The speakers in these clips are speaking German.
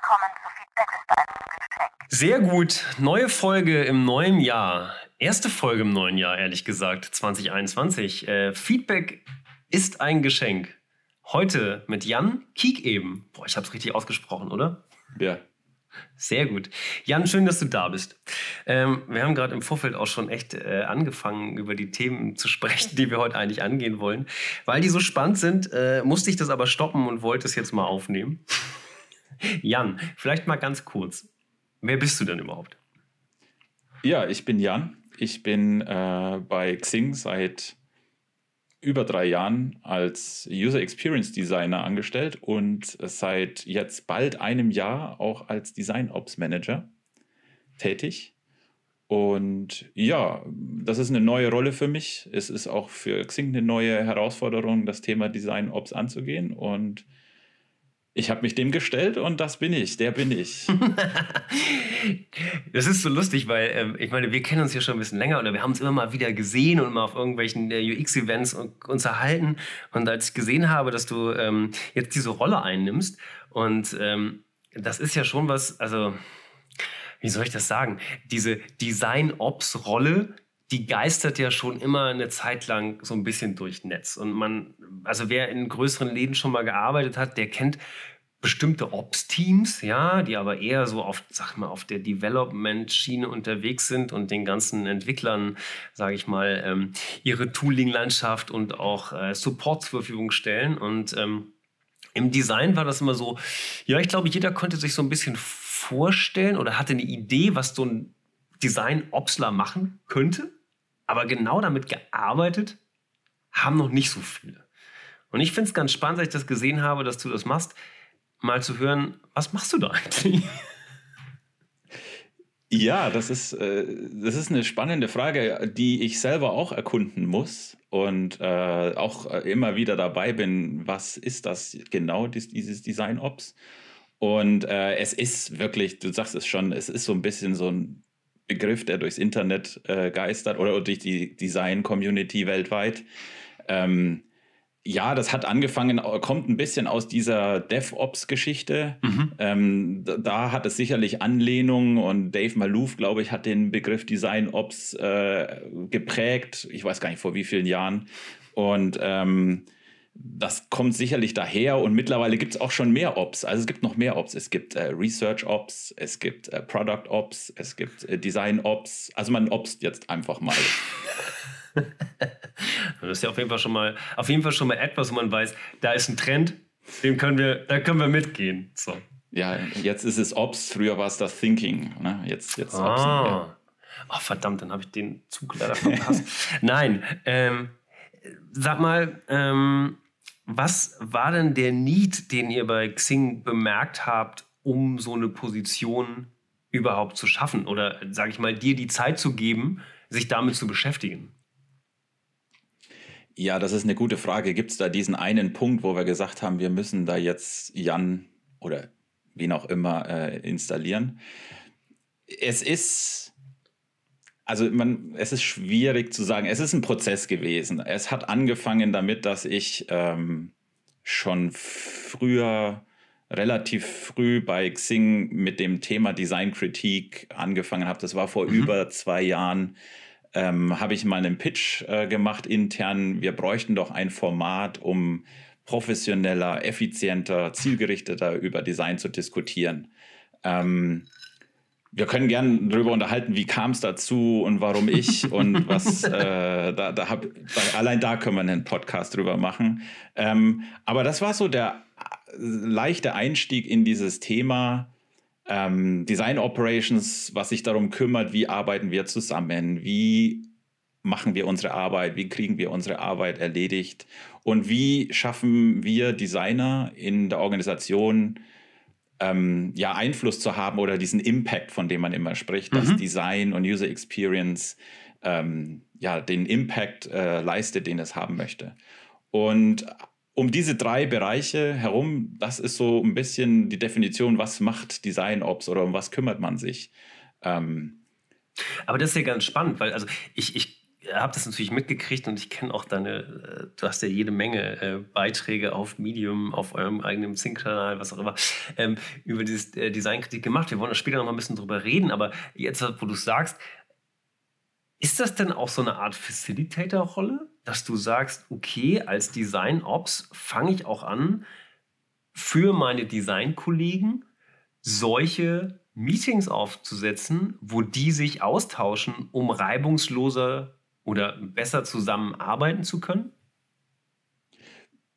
Willkommen zu Feedback ist ein Geschenk. Sehr gut. Neue Folge im neuen Jahr. Erste Folge im neuen Jahr, ehrlich gesagt, 2021. Äh, Feedback ist ein Geschenk. Heute mit Jan Kiek eben. Boah, ich habe es richtig ausgesprochen, oder? Ja. Sehr gut. Jan, schön, dass du da bist. Ähm, wir haben gerade im Vorfeld auch schon echt äh, angefangen, über die Themen zu sprechen, die wir heute eigentlich angehen wollen. Weil die so spannend sind, äh, musste ich das aber stoppen und wollte es jetzt mal aufnehmen. Jan, vielleicht mal ganz kurz. Wer bist du denn überhaupt? Ja, ich bin Jan. Ich bin äh, bei Xing seit über drei Jahren als User Experience Designer angestellt und seit jetzt bald einem Jahr auch als Design Ops Manager tätig. Und ja, das ist eine neue Rolle für mich. Es ist auch für Xing eine neue Herausforderung, das Thema Design Ops anzugehen. Und ich habe mich dem gestellt und das bin ich, der bin ich. das ist so lustig, weil ähm, ich meine, wir kennen uns ja schon ein bisschen länger oder wir haben uns immer mal wieder gesehen und mal auf irgendwelchen äh, UX-Events uns erhalten. Und als ich gesehen habe, dass du ähm, jetzt diese Rolle einnimmst und ähm, das ist ja schon was, also wie soll ich das sagen? Diese Design-Ops-Rolle, die geistert ja schon immer eine Zeit lang so ein bisschen durch Netz. Und man, also wer in größeren Läden schon mal gearbeitet hat, der kennt bestimmte Ops-Teams, ja, die aber eher so auf, sag mal, auf der Development-Schiene unterwegs sind und den ganzen Entwicklern, sage ich mal, ähm, ihre Tooling-Landschaft und auch äh, Support zur Verfügung stellen. Und ähm, im Design war das immer so, ja, ich glaube, jeder konnte sich so ein bisschen vorstellen oder hatte eine Idee, was so ein Design-Opsler machen könnte. Aber genau damit gearbeitet haben noch nicht so viele. Und ich finde es ganz spannend, als ich das gesehen habe, dass du das machst, mal zu hören, was machst du da eigentlich? Ja, das ist, äh, das ist eine spannende Frage, die ich selber auch erkunden muss und äh, auch immer wieder dabei bin, was ist das genau, dieses Design Ops? Und äh, es ist wirklich, du sagst es schon, es ist so ein bisschen so ein Begriff, der durchs Internet äh, geistert oder durch die Design-Community weltweit. Ähm, ja, das hat angefangen, kommt ein bisschen aus dieser DevOps-Geschichte. Mhm. Ähm, da, da, hat es sicherlich Anlehnungen und Dave Malouf, glaube ich, hat den Begriff Design Ops äh, geprägt. Ich weiß gar nicht vor wie vielen Jahren. Und ähm, das kommt sicherlich daher und mittlerweile gibt es auch schon mehr Ops. Also es gibt noch mehr Ops. Es gibt äh, Research Ops, es gibt äh, Product Ops, es gibt äh, Design Ops. Also man ops jetzt einfach mal. das ist ja auf jeden Fall schon mal, auf jeden Fall schon mal etwas, wo man weiß, da ist ein Trend, dem können wir, da können wir mitgehen. So. Ja, jetzt ist es Ops, früher war es das Thinking. Ne? Jetzt, jetzt ah. Ops. Ja. Oh, verdammt, dann habe ich den Zug leider verpasst. Nein, ähm, sag mal, ähm, was war denn der Need, den ihr bei Xing bemerkt habt, um so eine Position überhaupt zu schaffen? Oder sage ich mal, dir die Zeit zu geben, sich damit zu beschäftigen? Ja, das ist eine gute Frage. Gibt es da diesen einen Punkt, wo wir gesagt haben, wir müssen da jetzt Jan oder wen auch immer äh, installieren? Es ist also man, es ist schwierig zu sagen. Es ist ein Prozess gewesen. Es hat angefangen damit, dass ich ähm, schon früher, relativ früh bei Xing mit dem Thema Designkritik angefangen habe. Das war vor mhm. über zwei Jahren. Ähm, habe ich mal einen Pitch äh, gemacht intern. Wir bräuchten doch ein Format, um professioneller, effizienter, zielgerichteter über Design zu diskutieren. Ähm, wir können gerne darüber unterhalten, wie kam es dazu und warum ich und was, äh, da, da hab, da, allein da können wir einen Podcast drüber machen. Ähm, aber das war so der äh, leichte Einstieg in dieses Thema ähm, Design Operations, was sich darum kümmert, wie arbeiten wir zusammen, wie machen wir unsere Arbeit, wie kriegen wir unsere Arbeit erledigt und wie schaffen wir Designer in der Organisation, ähm, ja, Einfluss zu haben oder diesen Impact, von dem man immer spricht, mhm. dass Design und User Experience ähm, ja, den Impact äh, leistet, den es haben möchte. Und um diese drei Bereiche herum, das ist so ein bisschen die Definition, was macht Design Ops oder um was kümmert man sich. Ähm, Aber das ist ja ganz spannend, weil also ich, ich habe das natürlich mitgekriegt und ich kenne auch deine, äh, du hast ja jede Menge äh, Beiträge auf Medium, auf eurem eigenen Sync-Kanal, was auch immer, ähm, über dieses äh, Designkritik gemacht. Wir wollen später noch mal ein bisschen drüber reden, aber jetzt, wo du sagst, ist das denn auch so eine Art Facilitator-Rolle, dass du sagst, okay, als Design-Ops fange ich auch an, für meine Design-Kollegen solche Meetings aufzusetzen, wo die sich austauschen, um reibungsloser oder besser zusammenarbeiten zu können?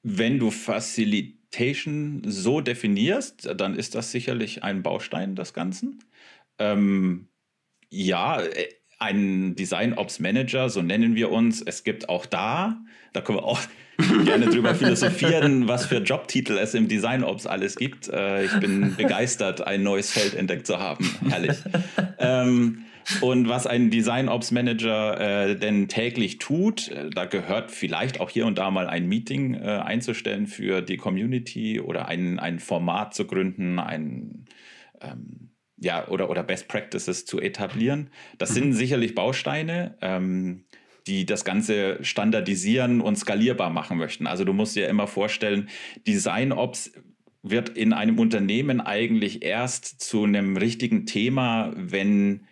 Wenn du Facilitation so definierst, dann ist das sicherlich ein Baustein des Ganzen. Ähm, ja, äh, ein Design Ops Manager, so nennen wir uns. Es gibt auch da, da können wir auch gerne drüber philosophieren, was für Jobtitel es im Design Ops alles gibt. Äh, ich bin begeistert, ein neues Feld entdeckt zu haben. Herrlich. Ähm, und was ein Design Ops Manager äh, denn täglich tut, äh, da gehört vielleicht auch hier und da mal ein Meeting äh, einzustellen für die Community oder ein, ein Format zu gründen, ein ähm, ja, oder, oder Best Practices zu etablieren. Das sind mhm. sicherlich Bausteine, ähm, die das Ganze standardisieren und skalierbar machen möchten. Also du musst dir immer vorstellen, Design Ops wird in einem Unternehmen eigentlich erst zu einem richtigen Thema, wenn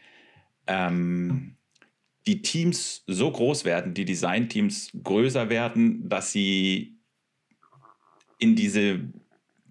ähm, die Teams so groß werden, die Design-Teams größer werden, dass sie in diese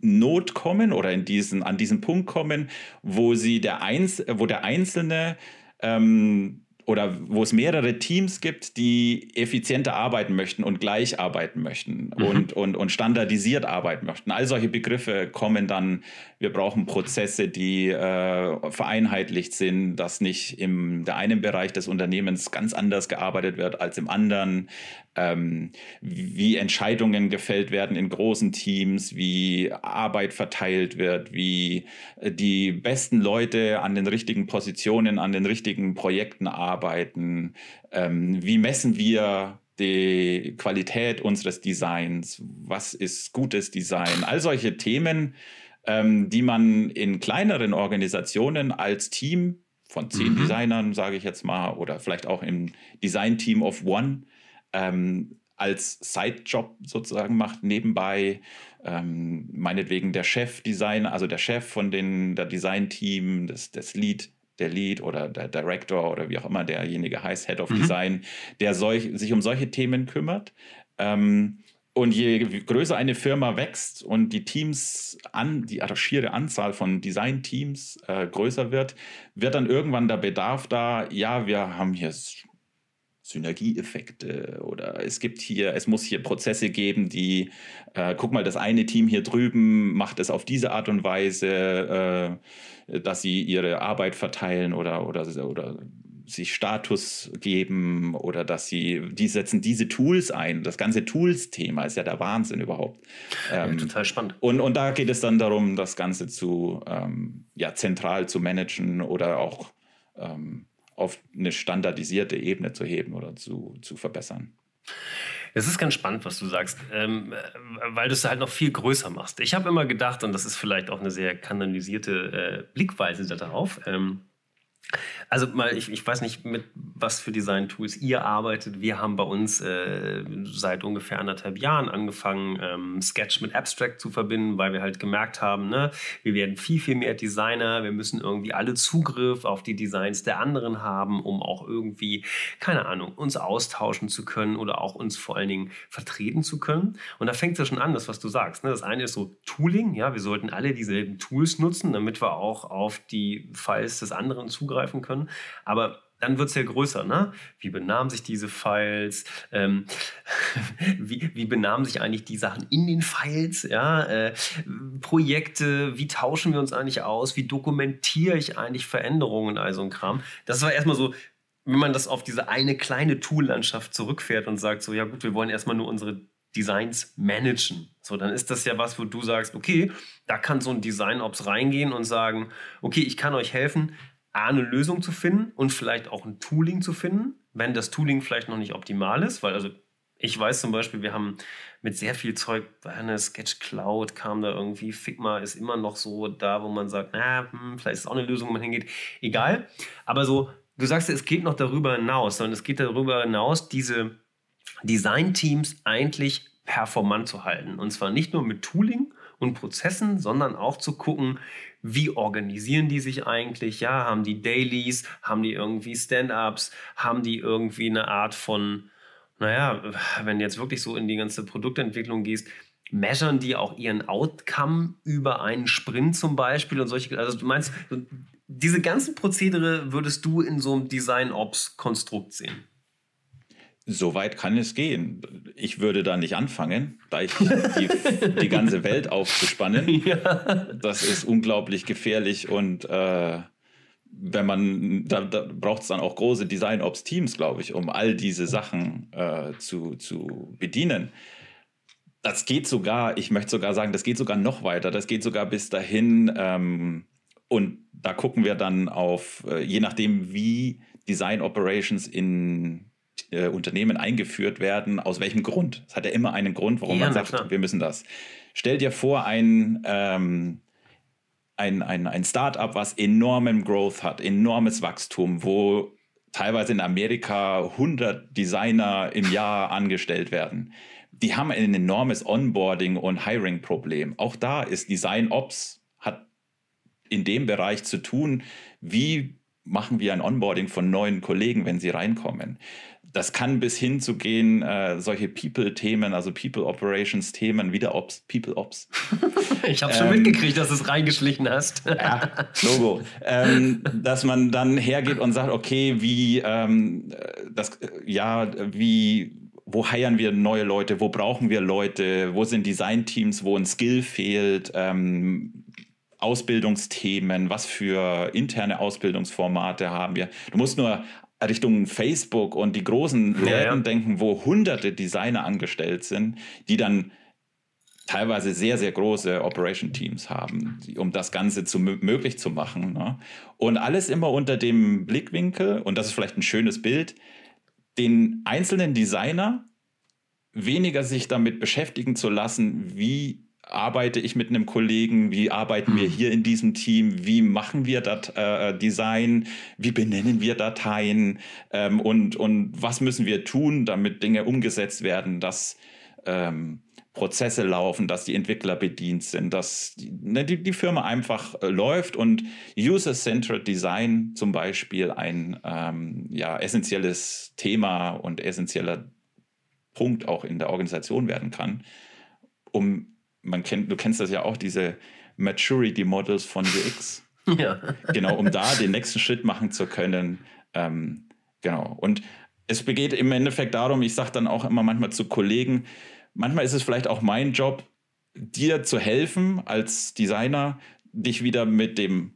Not kommen oder in diesen, an diesen Punkt kommen, wo sie der Einz wo der Einzelne ähm, oder wo es mehrere Teams gibt, die effizienter arbeiten möchten und gleich arbeiten möchten mhm. und, und, und standardisiert arbeiten möchten. All solche Begriffe kommen dann, wir brauchen Prozesse, die äh, vereinheitlicht sind, dass nicht im der einen Bereich des Unternehmens ganz anders gearbeitet wird als im anderen ähm, wie Entscheidungen gefällt werden in großen Teams, wie Arbeit verteilt wird, wie äh, die besten Leute an den richtigen Positionen, an den richtigen Projekten arbeiten, ähm, wie messen wir die Qualität unseres Designs, was ist gutes Design, all solche Themen, ähm, die man in kleineren Organisationen als Team von zehn mhm. Designern, sage ich jetzt mal, oder vielleicht auch im Design-Team of One ähm, als Sidejob sozusagen macht, nebenbei. Ähm, meinetwegen der Chef-Designer, also der Chef von den, der Design-Team, das, das Lead, der Lead oder der Director oder wie auch immer derjenige heißt, Head of mhm. Design, der solch, sich um solche Themen kümmert. Ähm, und je größer eine Firma wächst und die Teams an, die schiere Anzahl von Design-Teams äh, größer wird, wird dann irgendwann der Bedarf da, ja, wir haben hier Synergieeffekte oder es gibt hier, es muss hier Prozesse geben, die, äh, guck mal, das eine Team hier drüben macht es auf diese Art und Weise, äh, dass sie ihre Arbeit verteilen oder, oder, oder sich Status geben oder dass sie, die setzen diese Tools ein. Das ganze Tools-Thema ist ja der Wahnsinn überhaupt. Ähm, ja, total spannend. Und, und da geht es dann darum, das Ganze zu, ähm, ja, zentral zu managen oder auch ähm, auf eine standardisierte Ebene zu heben oder zu, zu verbessern. Es ist ganz spannend, was du sagst, ähm, weil du es halt noch viel größer machst. Ich habe immer gedacht, und das ist vielleicht auch eine sehr kanalisierte äh, Blickweise darauf, ähm, also mal, ich, ich weiß nicht, mit was für Design-Tools ihr arbeitet. Wir haben bei uns äh, seit ungefähr anderthalb Jahren angefangen, ähm, Sketch mit Abstract zu verbinden, weil wir halt gemerkt haben, ne, wir werden viel, viel mehr Designer. Wir müssen irgendwie alle Zugriff auf die Designs der anderen haben, um auch irgendwie, keine Ahnung, uns austauschen zu können oder auch uns vor allen Dingen vertreten zu können. Und da fängt es ja schon an, das, was du sagst. Ne? Das eine ist so Tooling. Ja, wir sollten alle dieselben Tools nutzen, damit wir auch auf die Files des anderen zugreifen zugreifen können. Aber dann wird es ja größer, ne? Wie benahmen sich diese Files? Ähm, wie, wie benahmen sich eigentlich die Sachen in den Files? Ja? Äh, Projekte, wie tauschen wir uns eigentlich aus? Wie dokumentiere ich eigentlich Veränderungen, also ein Kram? Das war erstmal so, wenn man das auf diese eine kleine Tool-Landschaft zurückfährt und sagt, so, ja gut, wir wollen erstmal nur unsere Designs managen. So, dann ist das ja was, wo du sagst, okay, da kann so ein Design-Ops reingehen und sagen, okay, ich kann euch helfen, eine Lösung zu finden und vielleicht auch ein Tooling zu finden, wenn das Tooling vielleicht noch nicht optimal ist, weil also ich weiß zum Beispiel, wir haben mit sehr viel Zeug, bei einer Sketch Cloud kam da irgendwie, Figma ist immer noch so da, wo man sagt, na, hm, vielleicht ist auch eine Lösung, wo man hingeht. Egal. Aber so, du sagst, es geht noch darüber hinaus, sondern es geht darüber hinaus, diese Design-Teams eigentlich performant zu halten. Und zwar nicht nur mit Tooling und Prozessen, sondern auch zu gucken, wie organisieren die sich eigentlich? Ja, haben die Dailies, haben die irgendwie Stand-ups, haben die irgendwie eine Art von, naja, wenn du jetzt wirklich so in die ganze Produktentwicklung gehst, measuren die auch ihren Outcome über einen Sprint zum Beispiel und solche, also du meinst, diese ganzen Prozedere würdest du in so einem Design-Ops-Konstrukt sehen? So weit kann es gehen. Ich würde da nicht anfangen, gleich die, die ganze Welt aufzuspannen. Ja. Das ist unglaublich gefährlich und äh, wenn man, da, da braucht es dann auch große Design-Ops-Teams, glaube ich, um all diese Sachen äh, zu, zu bedienen. Das geht sogar, ich möchte sogar sagen, das geht sogar noch weiter. Das geht sogar bis dahin. Ähm, und da gucken wir dann auf, äh, je nachdem, wie Design Operations in äh, Unternehmen eingeführt werden, aus welchem Grund. Es hat ja immer einen Grund, warum ja, man sagt, klar. wir müssen das. Stell dir vor, ein, ähm, ein, ein, ein Startup, was enormen Growth hat, enormes Wachstum, wo teilweise in Amerika 100 Designer im Jahr angestellt werden. Die haben ein enormes Onboarding- und Hiring-Problem. Auch da ist Design Ops, hat in dem Bereich zu tun, wie machen wir ein Onboarding von neuen Kollegen, wenn sie reinkommen das kann bis hin zu gehen, äh, solche People-Themen, also People-Operations-Themen, wieder Ops, People-Ops. ich habe schon ähm, mitgekriegt, dass du es reingeschlichen hast. ja, Logo. Ähm, dass man dann hergeht und sagt, okay, wie, ähm, das, ja, wie, wo heiern wir neue Leute, wo brauchen wir Leute, wo sind Design-Teams, wo ein Skill fehlt, ähm, Ausbildungsthemen, was für interne Ausbildungsformate haben wir. Du musst nur Richtung Facebook und die großen Läden ja, ja. denken, wo hunderte Designer angestellt sind, die dann teilweise sehr, sehr große Operation-Teams haben, um das Ganze zu, möglich zu machen. Ne? Und alles immer unter dem Blickwinkel, und das ist vielleicht ein schönes Bild, den einzelnen Designer weniger sich damit beschäftigen zu lassen, wie arbeite ich mit einem Kollegen, wie arbeiten wir hm. hier in diesem Team, wie machen wir das äh, Design, wie benennen wir Dateien ähm, und, und was müssen wir tun, damit Dinge umgesetzt werden, dass ähm, Prozesse laufen, dass die Entwickler bedient sind, dass die, ne, die, die Firma einfach äh, läuft und User-Centered Design zum Beispiel ein ähm, ja, essentielles Thema und essentieller Punkt auch in der Organisation werden kann, um man kennt, du kennst das ja auch, diese Maturity Models von UX. Ja. Genau, um da den nächsten Schritt machen zu können. Ähm, genau. Und es geht im Endeffekt darum, ich sage dann auch immer manchmal zu Kollegen, manchmal ist es vielleicht auch mein Job, dir zu helfen als Designer, dich wieder mit dem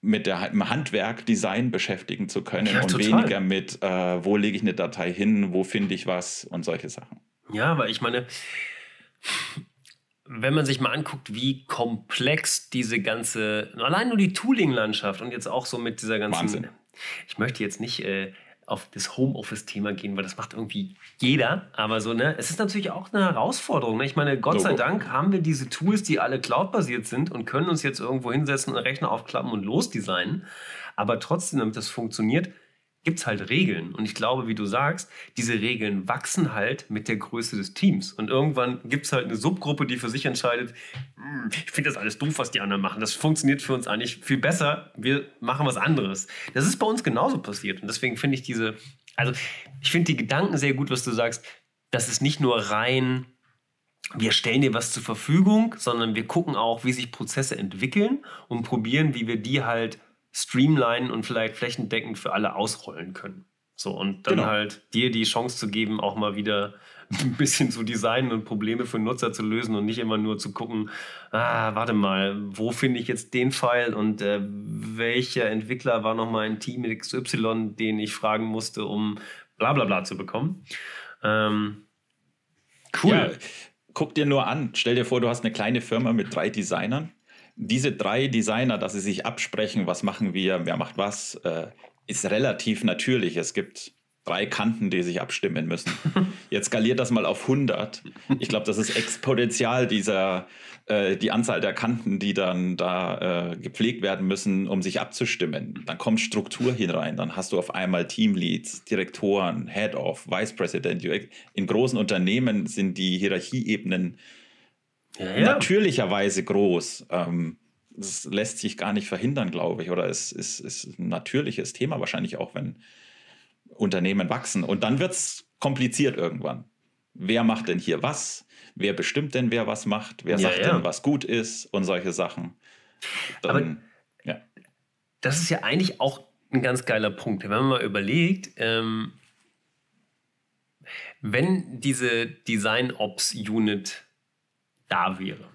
mit der, dem Handwerk Design beschäftigen zu können ja, und total. weniger mit, äh, wo lege ich eine Datei hin, wo finde ich was und solche Sachen. Ja, aber ich meine, wenn man sich mal anguckt, wie komplex diese ganze, allein nur die Tooling-Landschaft und jetzt auch so mit dieser ganzen. Wahnsinn. Ich möchte jetzt nicht äh, auf das Homeoffice-Thema gehen, weil das macht irgendwie jeder. Aber so, ne, es ist natürlich auch eine Herausforderung. Ne? Ich meine, Gott sei Dank haben wir diese Tools, die alle cloud-basiert sind und können uns jetzt irgendwo hinsetzen und Rechner aufklappen und losdesignen. Aber trotzdem, damit das funktioniert, gibt es halt Regeln. Und ich glaube, wie du sagst, diese Regeln wachsen halt mit der Größe des Teams. Und irgendwann gibt es halt eine Subgruppe, die für sich entscheidet, hm, ich finde das alles doof, was die anderen machen. Das funktioniert für uns eigentlich viel besser. Wir machen was anderes. Das ist bei uns genauso passiert. Und deswegen finde ich diese, also ich finde die Gedanken sehr gut, was du sagst. Das ist nicht nur rein wir stellen dir was zur Verfügung, sondern wir gucken auch, wie sich Prozesse entwickeln und probieren, wie wir die halt streamlinen und vielleicht flächendeckend für alle ausrollen können. So, und dann genau. halt dir die Chance zu geben, auch mal wieder ein bisschen zu designen und Probleme für Nutzer zu lösen und nicht immer nur zu gucken, ah, warte mal, wo finde ich jetzt den Pfeil und äh, welcher Entwickler war nochmal ein Team XY, den ich fragen musste, um bla bla bla zu bekommen. Ähm, cool. Ja, guck dir nur an, stell dir vor, du hast eine kleine Firma mit drei Designern diese drei Designer, dass sie sich absprechen, was machen wir, wer macht was, äh, ist relativ natürlich. Es gibt drei Kanten, die sich abstimmen müssen. Jetzt skaliert das mal auf 100. Ich glaube, das ist exponentiell dieser, äh, die Anzahl der Kanten, die dann da äh, gepflegt werden müssen, um sich abzustimmen. Dann kommt Struktur hinein. Dann hast du auf einmal Teamleads, Direktoren, Head-Off, Vice President. In großen Unternehmen sind die Hierarchieebenen ja, ja. natürlicherweise groß. Ähm, das lässt sich gar nicht verhindern, glaube ich. Oder es ist, ist ein natürliches Thema wahrscheinlich auch, wenn Unternehmen wachsen. Und dann wird es kompliziert irgendwann. Wer macht denn hier was? Wer bestimmt denn, wer was macht? Wer ja, sagt ja. denn, was gut ist? Und solche Sachen. Dann, Aber ja. Das ist ja eigentlich auch ein ganz geiler Punkt. Wenn man mal überlegt, ähm, wenn diese Design Ops Unit da wäre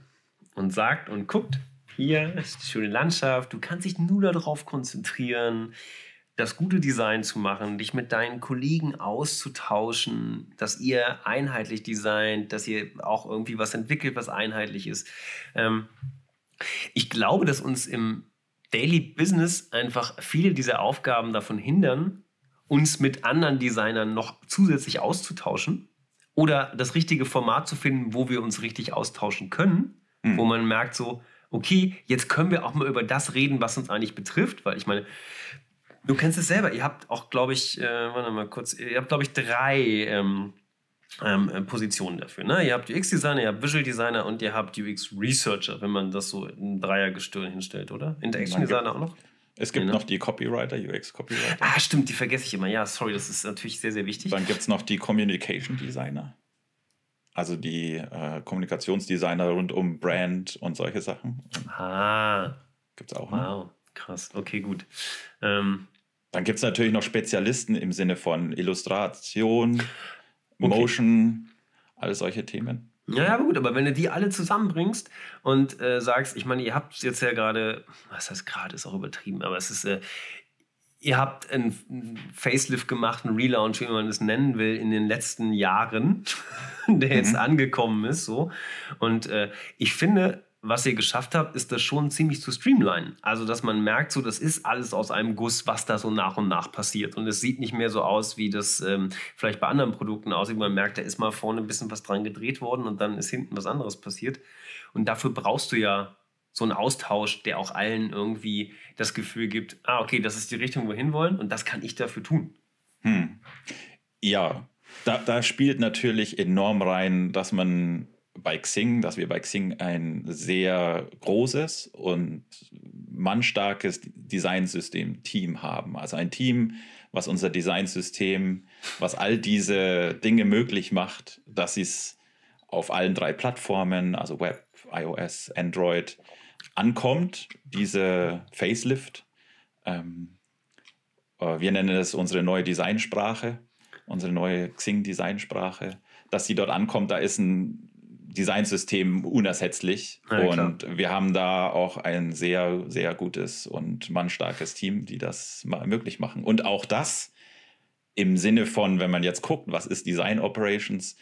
und sagt und guckt, hier ist die schöne Landschaft, du kannst dich nur darauf konzentrieren, das gute Design zu machen, dich mit deinen Kollegen auszutauschen, dass ihr einheitlich designt, dass ihr auch irgendwie was entwickelt, was einheitlich ist. Ähm, ich glaube, dass uns im Daily Business einfach viele dieser Aufgaben davon hindern, uns mit anderen Designern noch zusätzlich auszutauschen oder das richtige Format zu finden, wo wir uns richtig austauschen können, mhm. wo man merkt so, okay, jetzt können wir auch mal über das reden, was uns eigentlich betrifft, weil ich meine, Du kennst es selber. Ihr habt auch, glaube ich, äh, warte mal kurz, ihr habt, glaube ich, drei ähm, ähm, äh, Positionen dafür. Ne? Ihr habt UX-Designer, ihr habt Visual Designer und ihr habt UX-Researcher, wenn man das so in Dreiergestirn hinstellt, oder? Interaction Designer auch noch? Es gibt nee, noch die Copywriter, UX-Copywriter. Ah, stimmt, die vergesse ich immer. Ja, sorry, das ist natürlich sehr, sehr wichtig. Dann gibt es noch die Communication Designer. Also die äh, Kommunikationsdesigner rund um Brand und solche Sachen. Ah. Gibt es auch. Ne? Wow, krass. Okay, gut. Ähm, dann gibt es natürlich noch Spezialisten im Sinne von Illustration, okay. Motion, alle solche Themen. Ja, ja, gut, aber wenn du die alle zusammenbringst und äh, sagst, ich meine, ihr habt jetzt ja gerade, was heißt gerade, ist auch übertrieben, aber es ist, äh, ihr habt einen Facelift gemacht, einen Relaunch, wie man es nennen will, in den letzten Jahren, der jetzt mhm. angekommen ist, so. Und äh, ich finde, was ihr geschafft habt, ist das schon ziemlich zu streamlinen. Also, dass man merkt, so, das ist alles aus einem Guss, was da so nach und nach passiert. Und es sieht nicht mehr so aus, wie das ähm, vielleicht bei anderen Produkten aussieht. Man merkt, da ist mal vorne ein bisschen was dran gedreht worden und dann ist hinten was anderes passiert. Und dafür brauchst du ja so einen Austausch, der auch allen irgendwie das Gefühl gibt, ah, okay, das ist die Richtung, wo wir hinwollen und das kann ich dafür tun. Hm. Ja, da, da spielt natürlich enorm rein, dass man bei Xing, dass wir bei Xing ein sehr großes und mannstarkes Designsystem-Team haben. Also ein Team, was unser Designsystem, was all diese Dinge möglich macht, dass es auf allen drei Plattformen, also Web, iOS, Android, ankommt, diese Facelift. Ähm, äh, wir nennen es unsere neue Designsprache, unsere neue Xing-Designsprache. Dass sie dort ankommt, da ist ein Designsystem unersetzlich. Ja, und klar. wir haben da auch ein sehr, sehr gutes und mannstarkes Team, die das möglich machen. Und auch das im Sinne von, wenn man jetzt guckt, was ist Design Operations,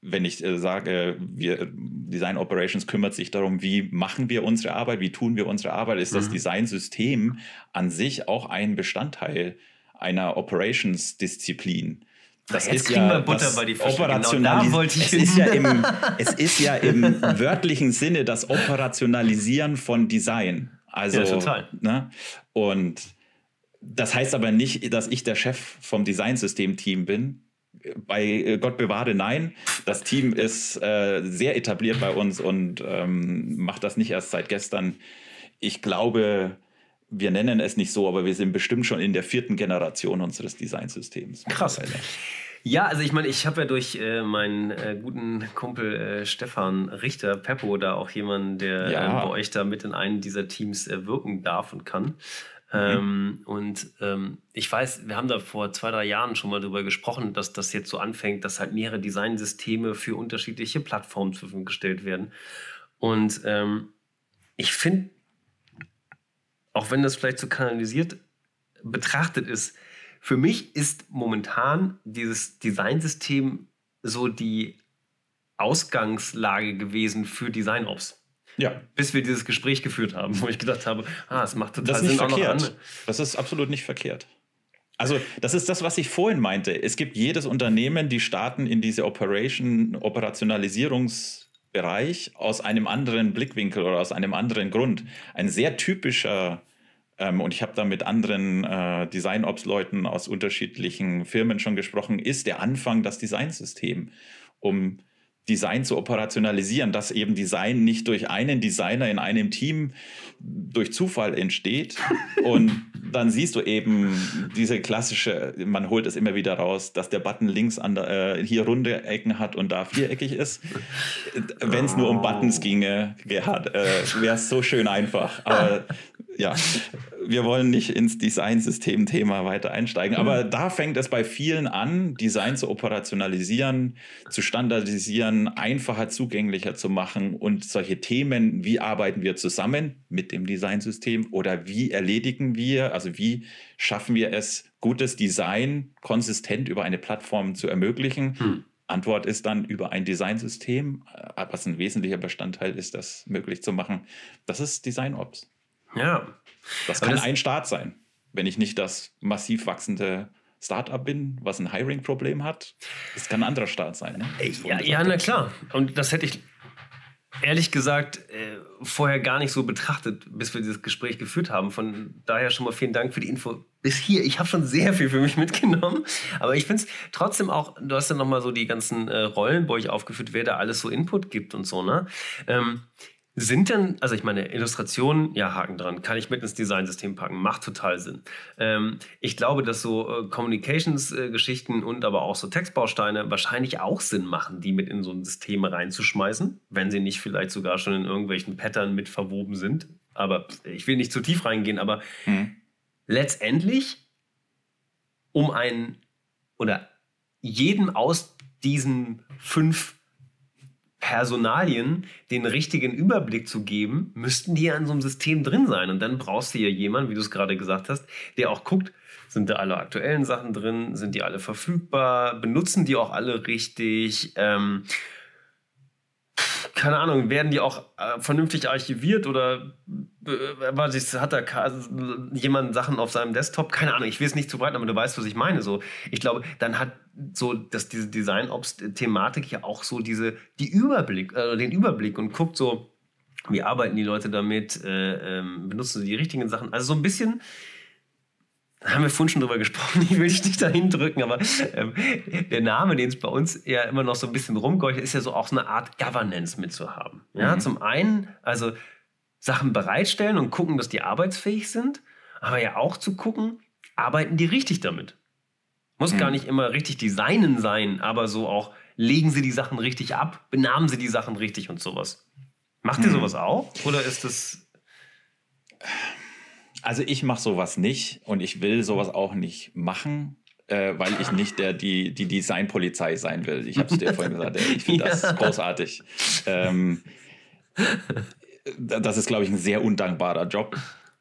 wenn ich äh, sage, wir, Design Operations kümmert sich darum, wie machen wir unsere Arbeit, wie tun wir unsere Arbeit, ist mhm. das Designsystem an sich auch ein Bestandteil einer Operations-Disziplin. Das Jetzt ist kriegen ja wir Butter bei die Fische. Operationalis genau, es, ist ja im, es ist ja im wörtlichen Sinne das Operationalisieren von Design. Also, ja, total. Ne? Und das heißt aber nicht, dass ich der Chef vom Designsystem-Team bin. Bei äh, Gott bewahre, nein. Das Team ist äh, sehr etabliert bei uns und ähm, macht das nicht erst seit gestern. Ich glaube, wir nennen es nicht so, aber wir sind bestimmt schon in der vierten Generation unseres Designsystems. Krass. Ja, also ich meine, ich habe ja durch äh, meinen äh, guten Kumpel äh, Stefan Richter, Peppo, da auch jemanden, der ja. Ähm, bei euch da mit in einem dieser Teams äh, wirken darf und kann. Mhm. Ähm, und ähm, ich weiß, wir haben da vor zwei, drei Jahren schon mal darüber gesprochen, dass das jetzt so anfängt, dass halt mehrere Designsysteme für unterschiedliche Plattformen zur Verfügung gestellt werden. Und ähm, ich finde, auch wenn das vielleicht so kanalisiert betrachtet ist, für mich ist momentan dieses Designsystem so die Ausgangslage gewesen für Design-Ops. Ja. Bis wir dieses Gespräch geführt haben, wo ich gedacht habe, ah, es macht total das Sinn, auch noch. Das ist absolut nicht verkehrt. Also, das ist das, was ich vorhin meinte. Es gibt jedes Unternehmen, die starten in diese Operation, Operationalisierungsbereich aus einem anderen Blickwinkel oder aus einem anderen Grund. Ein sehr typischer ähm, und ich habe da mit anderen äh, Design-Ops-Leuten aus unterschiedlichen Firmen schon gesprochen, ist der Anfang das Designsystem, um Design zu operationalisieren, dass eben Design nicht durch einen Designer in einem Team durch Zufall entsteht. Und dann siehst du eben diese klassische, man holt es immer wieder raus, dass der Button links an der, äh, hier runde Ecken hat und da viereckig ist. Wenn es nur um Buttons ginge, Gerhard, äh, wäre es so schön einfach. Aber ja, wir wollen nicht ins Designsystem-Thema weiter einsteigen, aber da fängt es bei vielen an, Design zu operationalisieren, zu standardisieren, einfacher zugänglicher zu machen und solche Themen, wie arbeiten wir zusammen mit dem Designsystem oder wie erledigen wir, also wie schaffen wir es, gutes Design konsistent über eine Plattform zu ermöglichen. Hm. Antwort ist dann über ein Designsystem, äh, was ein wesentlicher Bestandteil ist, das möglich zu machen. Das ist Design Ops. Ja. Das kann das ein Start sein. Wenn ich nicht das massiv wachsende Startup bin, was ein Hiring-Problem hat, das kann ein anderer Start sein. Ne? Ja, ja, na klar. Und das hätte ich ehrlich gesagt äh, vorher gar nicht so betrachtet, bis wir dieses Gespräch geführt haben. Von daher schon mal vielen Dank für die Info bis hier. Ich habe schon sehr viel für mich mitgenommen, aber ich finde es trotzdem auch, du hast ja nochmal so die ganzen äh, Rollen bei euch aufgeführt, wer da alles so Input gibt und so, ne? Ähm, sind denn, also ich meine, Illustrationen, ja, Haken dran, kann ich mit ins Designsystem packen, macht total Sinn. Ähm, ich glaube, dass so äh, Communications-Geschichten und aber auch so Textbausteine wahrscheinlich auch Sinn machen, die mit in so ein System reinzuschmeißen, wenn sie nicht vielleicht sogar schon in irgendwelchen Pattern mit verwoben sind. Aber ich will nicht zu tief reingehen, aber mhm. letztendlich, um einen oder jedem aus diesen fünf Personalien den richtigen Überblick zu geben, müssten die ja in so einem System drin sein. Und dann brauchst du ja jemanden, wie du es gerade gesagt hast, der auch guckt, sind da alle aktuellen Sachen drin, sind die alle verfügbar, benutzen die auch alle richtig. Ähm, keine Ahnung, werden die auch äh, vernünftig archiviert oder äh, hat da jemand Sachen auf seinem Desktop? Keine Ahnung, ich will es nicht zu weit, aber du weißt, was ich meine. So, ich glaube, dann hat so, dass diese Design-Ops-Thematik ja auch so diese, die Überblick, äh, den Überblick und guckt so, wie arbeiten die Leute damit, äh, ähm, benutzen sie die richtigen Sachen. Also so ein bisschen haben wir vorhin schon drüber gesprochen, ich will dich nicht dahin drücken, aber ähm, der Name, den es bei uns ja immer noch so ein bisschen rumgeucht, ist ja so auch so eine Art Governance mitzuhaben. Ja, mhm. zum einen, also Sachen bereitstellen und gucken, dass die arbeitsfähig sind, aber ja auch zu gucken, arbeiten die richtig damit. Muss mhm. gar nicht immer richtig designen sein, aber so auch, legen sie die Sachen richtig ab, benahmen sie die Sachen richtig und sowas. Macht mhm. ihr sowas auch? Oder ist das also ich mache sowas nicht und ich will sowas auch nicht machen, äh, weil ich nicht der, die, die Designpolizei sein will. Ich habe es dir vorhin gesagt, ich finde das ja. großartig. Ähm, das ist, glaube ich, ein sehr undankbarer Job.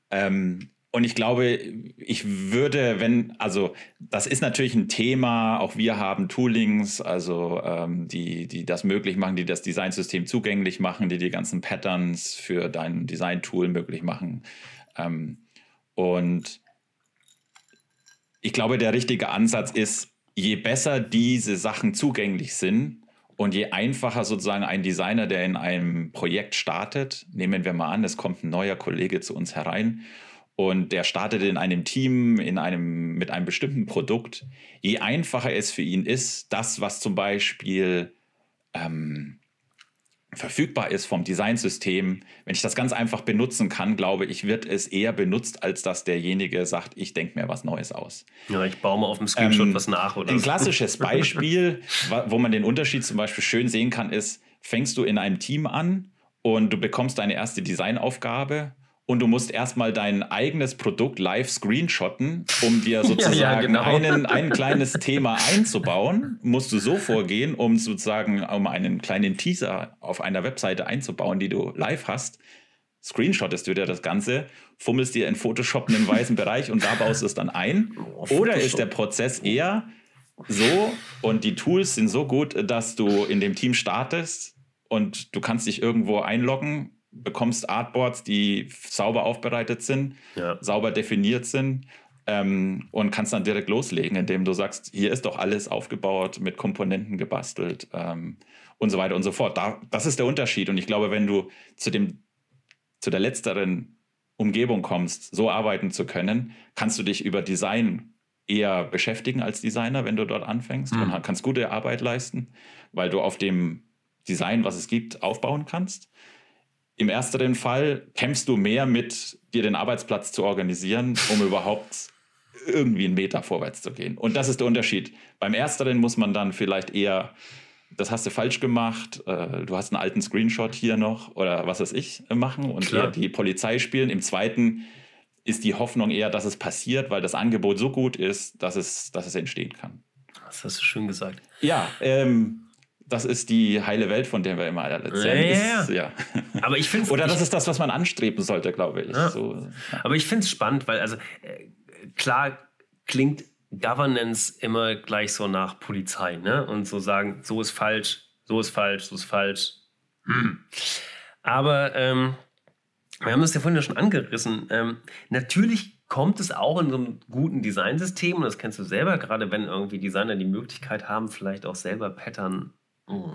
Ähm, und ich glaube, ich würde, wenn, also das ist natürlich ein Thema, auch wir haben Toolings, also ähm, die, die das möglich machen, die das Designsystem zugänglich machen, die die ganzen Patterns für dein Design-Tool möglich machen. Ähm, und ich glaube, der richtige Ansatz ist, je besser diese Sachen zugänglich sind und je einfacher sozusagen ein Designer, der in einem Projekt startet, nehmen wir mal an, es kommt ein neuer Kollege zu uns herein und der startet in einem Team, in einem, mit einem bestimmten Produkt, je einfacher es für ihn ist, das, was zum Beispiel ähm, verfügbar ist vom Designsystem, wenn ich das ganz einfach benutzen kann, glaube ich, wird es eher benutzt, als dass derjenige sagt, ich denke mir was Neues aus. Ja, ich baue mal auf dem Screenshot ähm, was nach. Oder ein so. klassisches Beispiel, wo man den Unterschied zum Beispiel schön sehen kann, ist, fängst du in einem Team an und du bekommst deine erste Designaufgabe und du musst erstmal dein eigenes Produkt live screenshotten, um dir sozusagen ja, ja, genau. einen, ein kleines Thema einzubauen. Musst du so vorgehen, um sozusagen um einen kleinen Teaser auf einer Webseite einzubauen, die du live hast. Screenshottest du dir das Ganze, fummelst dir in Photoshop einen weißen Bereich und da baust du es dann ein. Oder ist der Prozess eher so und die Tools sind so gut, dass du in dem Team startest und du kannst dich irgendwo einloggen bekommst Artboards, die sauber aufbereitet sind, ja. sauber definiert sind ähm, und kannst dann direkt loslegen, indem du sagst, hier ist doch alles aufgebaut, mit Komponenten gebastelt ähm, und so weiter und so fort. Da, das ist der Unterschied. Und ich glaube, wenn du zu, dem, zu der letzteren Umgebung kommst, so arbeiten zu können, kannst du dich über Design eher beschäftigen als Designer, wenn du dort anfängst mhm. und kannst gute Arbeit leisten, weil du auf dem Design, was es gibt, aufbauen kannst. Im ersteren Fall kämpfst du mehr mit, dir den Arbeitsplatz zu organisieren, um überhaupt irgendwie einen Meter vorwärts zu gehen. Und das ist der Unterschied. Beim ersteren muss man dann vielleicht eher, das hast du falsch gemacht, äh, du hast einen alten Screenshot hier noch oder was weiß ich äh, machen und Klar. die Polizei spielen. Im zweiten ist die Hoffnung eher, dass es passiert, weil das Angebot so gut ist, dass es, dass es entstehen kann. Das hast du schön gesagt. Ja, ähm, das ist die heile Welt, von der wir immer erzählen. Ja, ist, ja. Aber ich finde Oder das ist das, was man anstreben sollte, glaube ich. Ja. So, ja. Aber ich finde es spannend, weil also äh, klar klingt Governance immer gleich so nach Polizei, ne? Und so sagen, so ist falsch, so ist falsch, so ist falsch. Hm. Aber ähm, wir haben das ja vorhin ja schon angerissen. Ähm, natürlich kommt es auch in so einem guten Designsystem, und das kennst du selber, gerade wenn irgendwie Designer die Möglichkeit haben, vielleicht auch selber Pattern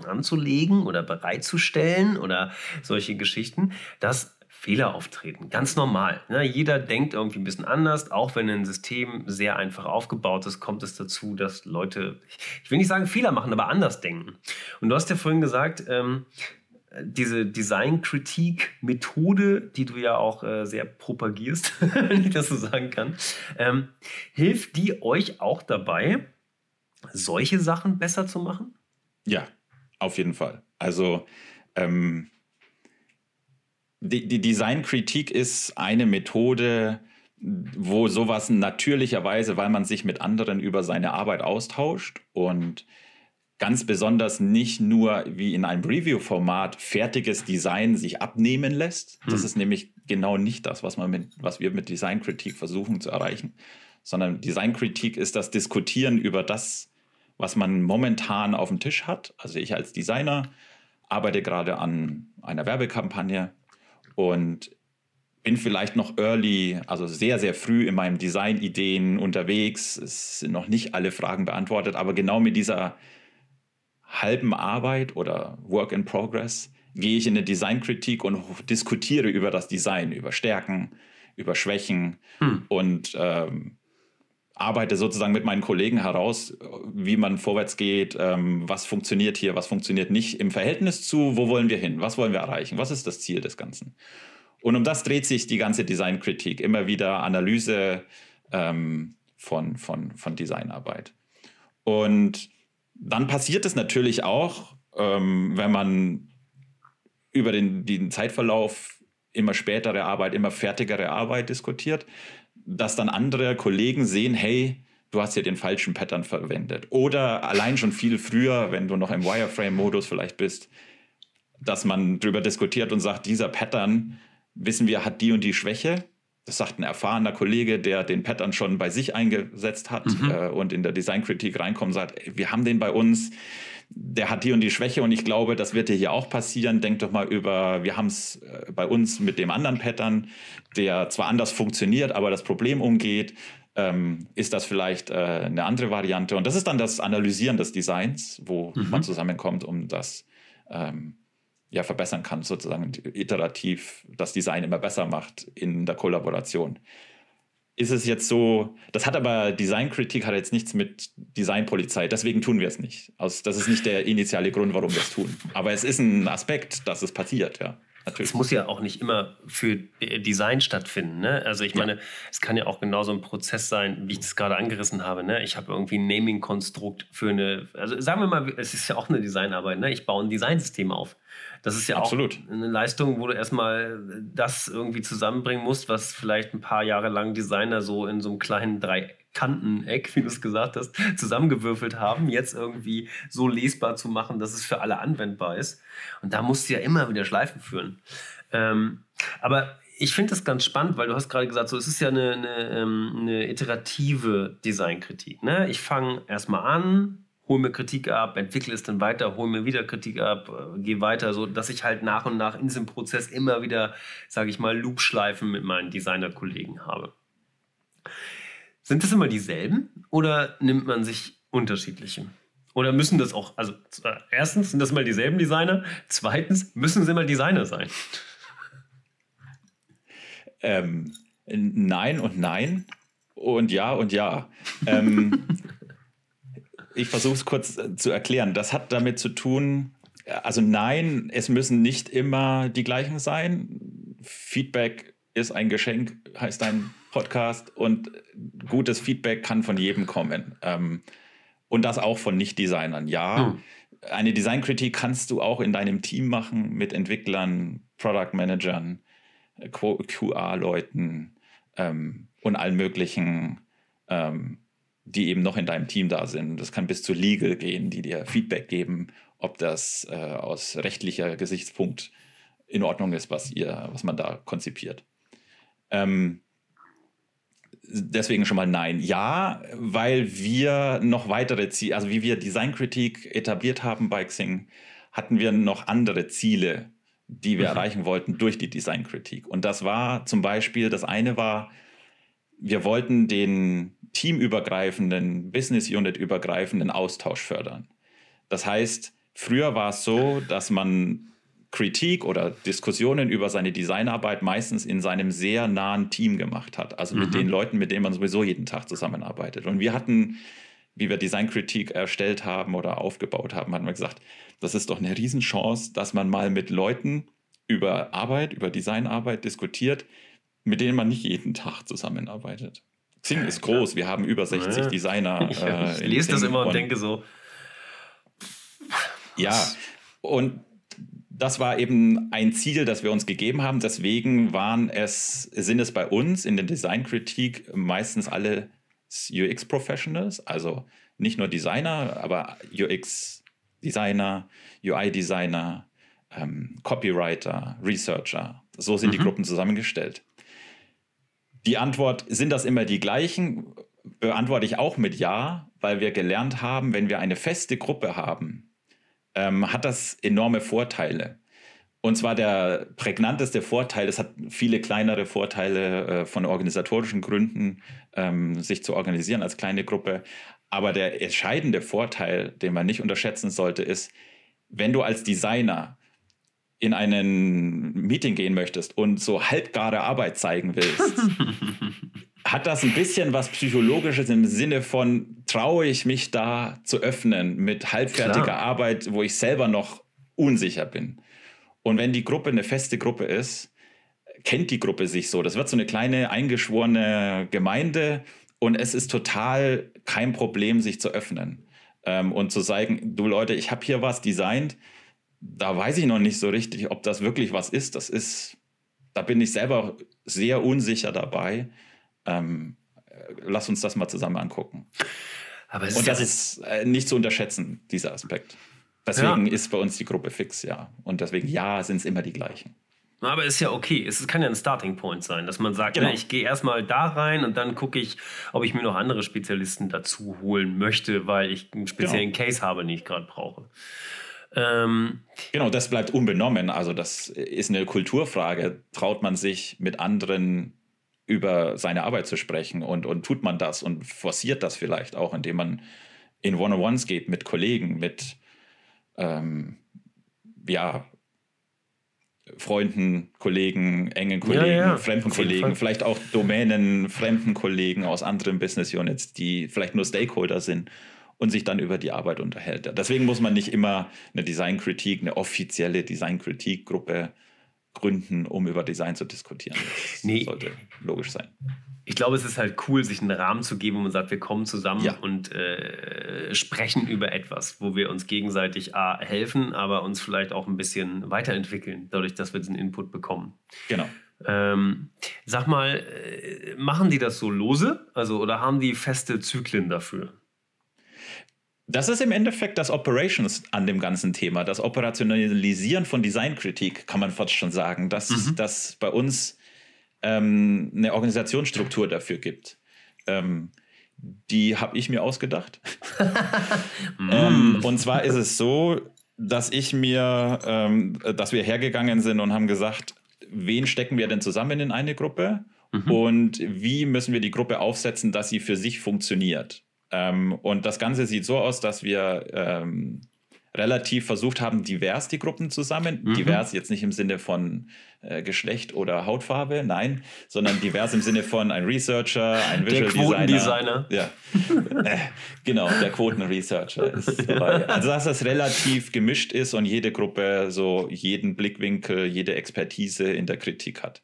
anzulegen oder bereitzustellen oder solche Geschichten, dass Fehler auftreten. Ganz normal. Ne? Jeder denkt irgendwie ein bisschen anders. Auch wenn ein System sehr einfach aufgebaut ist, kommt es dazu, dass Leute, ich will nicht sagen Fehler machen, aber anders denken. Und du hast ja vorhin gesagt, ähm, diese Designkritik-Methode, die du ja auch äh, sehr propagierst, wenn ich das so sagen kann, ähm, hilft die euch auch dabei, solche Sachen besser zu machen? Ja, auf jeden Fall. Also ähm, die, die Designkritik ist eine Methode, wo sowas natürlicherweise, weil man sich mit anderen über seine Arbeit austauscht und ganz besonders nicht nur wie in einem Review-Format fertiges Design sich abnehmen lässt. Das hm. ist nämlich genau nicht das, was, man mit, was wir mit Designkritik versuchen zu erreichen, sondern Designkritik ist das Diskutieren über das, was man momentan auf dem Tisch hat. Also ich als Designer arbeite gerade an einer Werbekampagne und bin vielleicht noch early, also sehr, sehr früh in meinen Designideen unterwegs. Es sind noch nicht alle Fragen beantwortet, aber genau mit dieser halben Arbeit oder Work in Progress gehe ich in eine Designkritik und diskutiere über das Design, über Stärken, über Schwächen hm. und ähm, arbeite sozusagen mit meinen Kollegen heraus, wie man vorwärts geht, ähm, was funktioniert hier, was funktioniert nicht im Verhältnis zu, wo wollen wir hin, was wollen wir erreichen, was ist das Ziel des Ganzen. Und um das dreht sich die ganze Designkritik, immer wieder Analyse ähm, von, von, von Designarbeit. Und dann passiert es natürlich auch, ähm, wenn man über den, den Zeitverlauf immer spätere Arbeit, immer fertigere Arbeit diskutiert, dass dann andere Kollegen sehen, hey, du hast ja den falschen Pattern verwendet. Oder allein schon viel früher, wenn du noch im Wireframe-Modus vielleicht bist, dass man darüber diskutiert und sagt, dieser Pattern, wissen wir, hat die und die Schwäche. Das sagt ein erfahrener Kollege, der den Pattern schon bei sich eingesetzt hat mhm. äh, und in der Designkritik reinkommt und sagt, wir haben den bei uns, der hat die und die Schwäche und ich glaube, das wird dir hier auch passieren. Denk doch mal über, wir haben es äh, bei uns mit dem anderen Pattern, der zwar anders funktioniert, aber das Problem umgeht. Ähm, ist das vielleicht äh, eine andere Variante? Und das ist dann das Analysieren des Designs, wo mhm. man zusammenkommt, um das ähm, ja, verbessern kann, sozusagen iterativ das Design immer besser macht in der Kollaboration ist es jetzt so, das hat aber Designkritik hat jetzt nichts mit Designpolizei, deswegen tun wir es nicht. Also das ist nicht der initiale Grund, warum wir es tun. Aber es ist ein Aspekt, dass es passiert, ja. Natürlich. Es muss ja auch nicht immer für Design stattfinden. Ne? Also ich meine, es kann ja auch genauso ein Prozess sein, wie ich das gerade angerissen habe. Ne? Ich habe irgendwie ein Naming-Konstrukt für eine, also sagen wir mal, es ist ja auch eine Designarbeit. Ne? Ich baue ein Designsystem auf. Das ist ja Absolut. auch eine Leistung, wo du erstmal das irgendwie zusammenbringen musst, was vielleicht ein paar Jahre lang Designer so in so einem kleinen Dreikanteneck, wie du es gesagt hast, zusammengewürfelt haben, jetzt irgendwie so lesbar zu machen, dass es für alle anwendbar ist. Und da musst du ja immer wieder Schleifen führen. Ähm, aber ich finde das ganz spannend, weil du hast gerade gesagt, so es ist ja eine, eine, ähm, eine iterative Designkritik. Ne? Ich fange erstmal an, hol mir Kritik ab, entwickle es dann weiter, hol mir wieder Kritik ab, äh, gehe weiter, so dass ich halt nach und nach in diesem Prozess immer wieder, sage ich mal, Loopschleifen mit meinen Designerkollegen habe. Sind das immer dieselben oder nimmt man sich unterschiedliche? Oder müssen das auch, also äh, erstens sind das mal dieselben Designer, zweitens müssen sie mal Designer sein. Ähm, nein und nein und ja und ja. Ähm, ich versuche es kurz äh, zu erklären. Das hat damit zu tun, also nein, es müssen nicht immer die gleichen sein. Feedback ist ein Geschenk, heißt ein Podcast und gutes Feedback kann von jedem kommen. Ähm, und das auch von Nicht-Designern. Ja, hm. eine Designkritik kannst du auch in deinem Team machen mit Entwicklern, Product Managern, QA-Leuten ähm, und allen möglichen, ähm, die eben noch in deinem Team da sind. Das kann bis zu Legal gehen, die dir Feedback geben, ob das äh, aus rechtlicher Gesichtspunkt in Ordnung ist, was ihr, was man da konzipiert. Ähm, deswegen schon mal nein. Ja, weil wir noch weitere Ziele, also wie wir Designkritik etabliert haben bei Xing, hatten wir noch andere Ziele, die wir mhm. erreichen wollten durch die Designkritik. Und das war zum Beispiel, das eine war, wir wollten den teamübergreifenden, Business Unit übergreifenden Austausch fördern. Das heißt, früher war es so, dass man Kritik oder Diskussionen über seine Designarbeit meistens in seinem sehr nahen Team gemacht hat. Also mit mhm. den Leuten, mit denen man sowieso jeden Tag zusammenarbeitet. Und wir hatten, wie wir Designkritik erstellt haben oder aufgebaut haben, hatten wir gesagt, das ist doch eine Riesenchance, dass man mal mit Leuten über Arbeit, über Designarbeit diskutiert, mit denen man nicht jeden Tag zusammenarbeitet. Xing ist groß, wir haben über 60 ja. Designer. Ich, äh, ich lese das immer und, und denke so. Ja, und das war eben ein Ziel, das wir uns gegeben haben. Deswegen waren es, sind es bei uns in der Designkritik meistens alle UX-Professionals, also nicht nur Designer, aber UX-Designer, UI-Designer, ähm, Copywriter, Researcher. So sind mhm. die Gruppen zusammengestellt. Die Antwort, sind das immer die gleichen? Beantworte ich auch mit Ja, weil wir gelernt haben, wenn wir eine feste Gruppe haben, ähm, hat das enorme Vorteile. Und zwar der prägnanteste Vorteil, es hat viele kleinere Vorteile äh, von organisatorischen Gründen, ähm, sich zu organisieren als kleine Gruppe. Aber der entscheidende Vorteil, den man nicht unterschätzen sollte, ist, wenn du als Designer in einen Meeting gehen möchtest und so halbgare Arbeit zeigen willst, hat das ein bisschen was Psychologisches im Sinne von, traue ich mich da zu öffnen mit halbfertiger Klar. Arbeit, wo ich selber noch unsicher bin. Und wenn die Gruppe eine feste Gruppe ist, kennt die Gruppe sich so. Das wird so eine kleine eingeschworene Gemeinde und es ist total kein Problem, sich zu öffnen ähm, und zu sagen, du Leute, ich habe hier was designt, da weiß ich noch nicht so richtig, ob das wirklich was ist. Das ist, da bin ich selber sehr unsicher dabei. Ähm, lass uns das mal zusammen angucken. und das ist äh, nicht zu unterschätzen, dieser Aspekt. Deswegen ja. ist bei uns die Gruppe fix, ja. Und deswegen, ja, sind es immer die gleichen. Aber ist ja okay. Es kann ja ein Starting Point sein, dass man sagt, genau. ja, ich gehe erstmal da rein und dann gucke ich, ob ich mir noch andere Spezialisten dazu holen möchte, weil ich einen speziellen genau. Case habe, den ich gerade brauche. Ähm, genau, das bleibt unbenommen. Also das ist eine Kulturfrage. Traut man sich mit anderen über seine Arbeit zu sprechen und, und tut man das und forciert das vielleicht auch, indem man in One-on-Ones geht mit Kollegen, mit ähm, ja, Freunden, Kollegen, engen Kollegen, ja, ja. fremden Kollegen, vielleicht auch Domänen, fremden Kollegen aus anderen Business Units, die vielleicht nur Stakeholder sind und sich dann über die Arbeit unterhält. Deswegen muss man nicht immer eine Designkritik, eine offizielle Designkritikgruppe gründen, um über Design zu diskutieren. Das nee. sollte logisch sein. Ich glaube, es ist halt cool, sich einen Rahmen zu geben, wo man sagt, wir kommen zusammen ja. und äh, sprechen über etwas, wo wir uns gegenseitig A, helfen, aber uns vielleicht auch ein bisschen weiterentwickeln, dadurch, dass wir diesen Input bekommen. Genau. Ähm, sag mal, äh, machen die das so lose? Also, oder haben die feste Zyklen dafür? Das ist im Endeffekt das Operations an dem ganzen Thema, das Operationalisieren von Designkritik, kann man fast schon sagen, dass mhm. das bei uns ähm, eine Organisationsstruktur dafür gibt. Ähm, die habe ich mir ausgedacht. ähm, und zwar ist es so, dass ich mir, ähm, dass wir hergegangen sind und haben gesagt, wen stecken wir denn zusammen in eine Gruppe mhm. und wie müssen wir die Gruppe aufsetzen, dass sie für sich funktioniert. Ähm, und das Ganze sieht so aus, dass wir ähm, relativ versucht haben, divers die Gruppen zusammen. Mhm. Divers jetzt nicht im Sinne von äh, Geschlecht oder Hautfarbe, nein, sondern divers im Sinne von ein Researcher, ein Visual der Designer. Ja, äh, genau, der Quotenresearcher ist dabei. Also dass das relativ gemischt ist und jede Gruppe so jeden Blickwinkel, jede Expertise in der Kritik hat.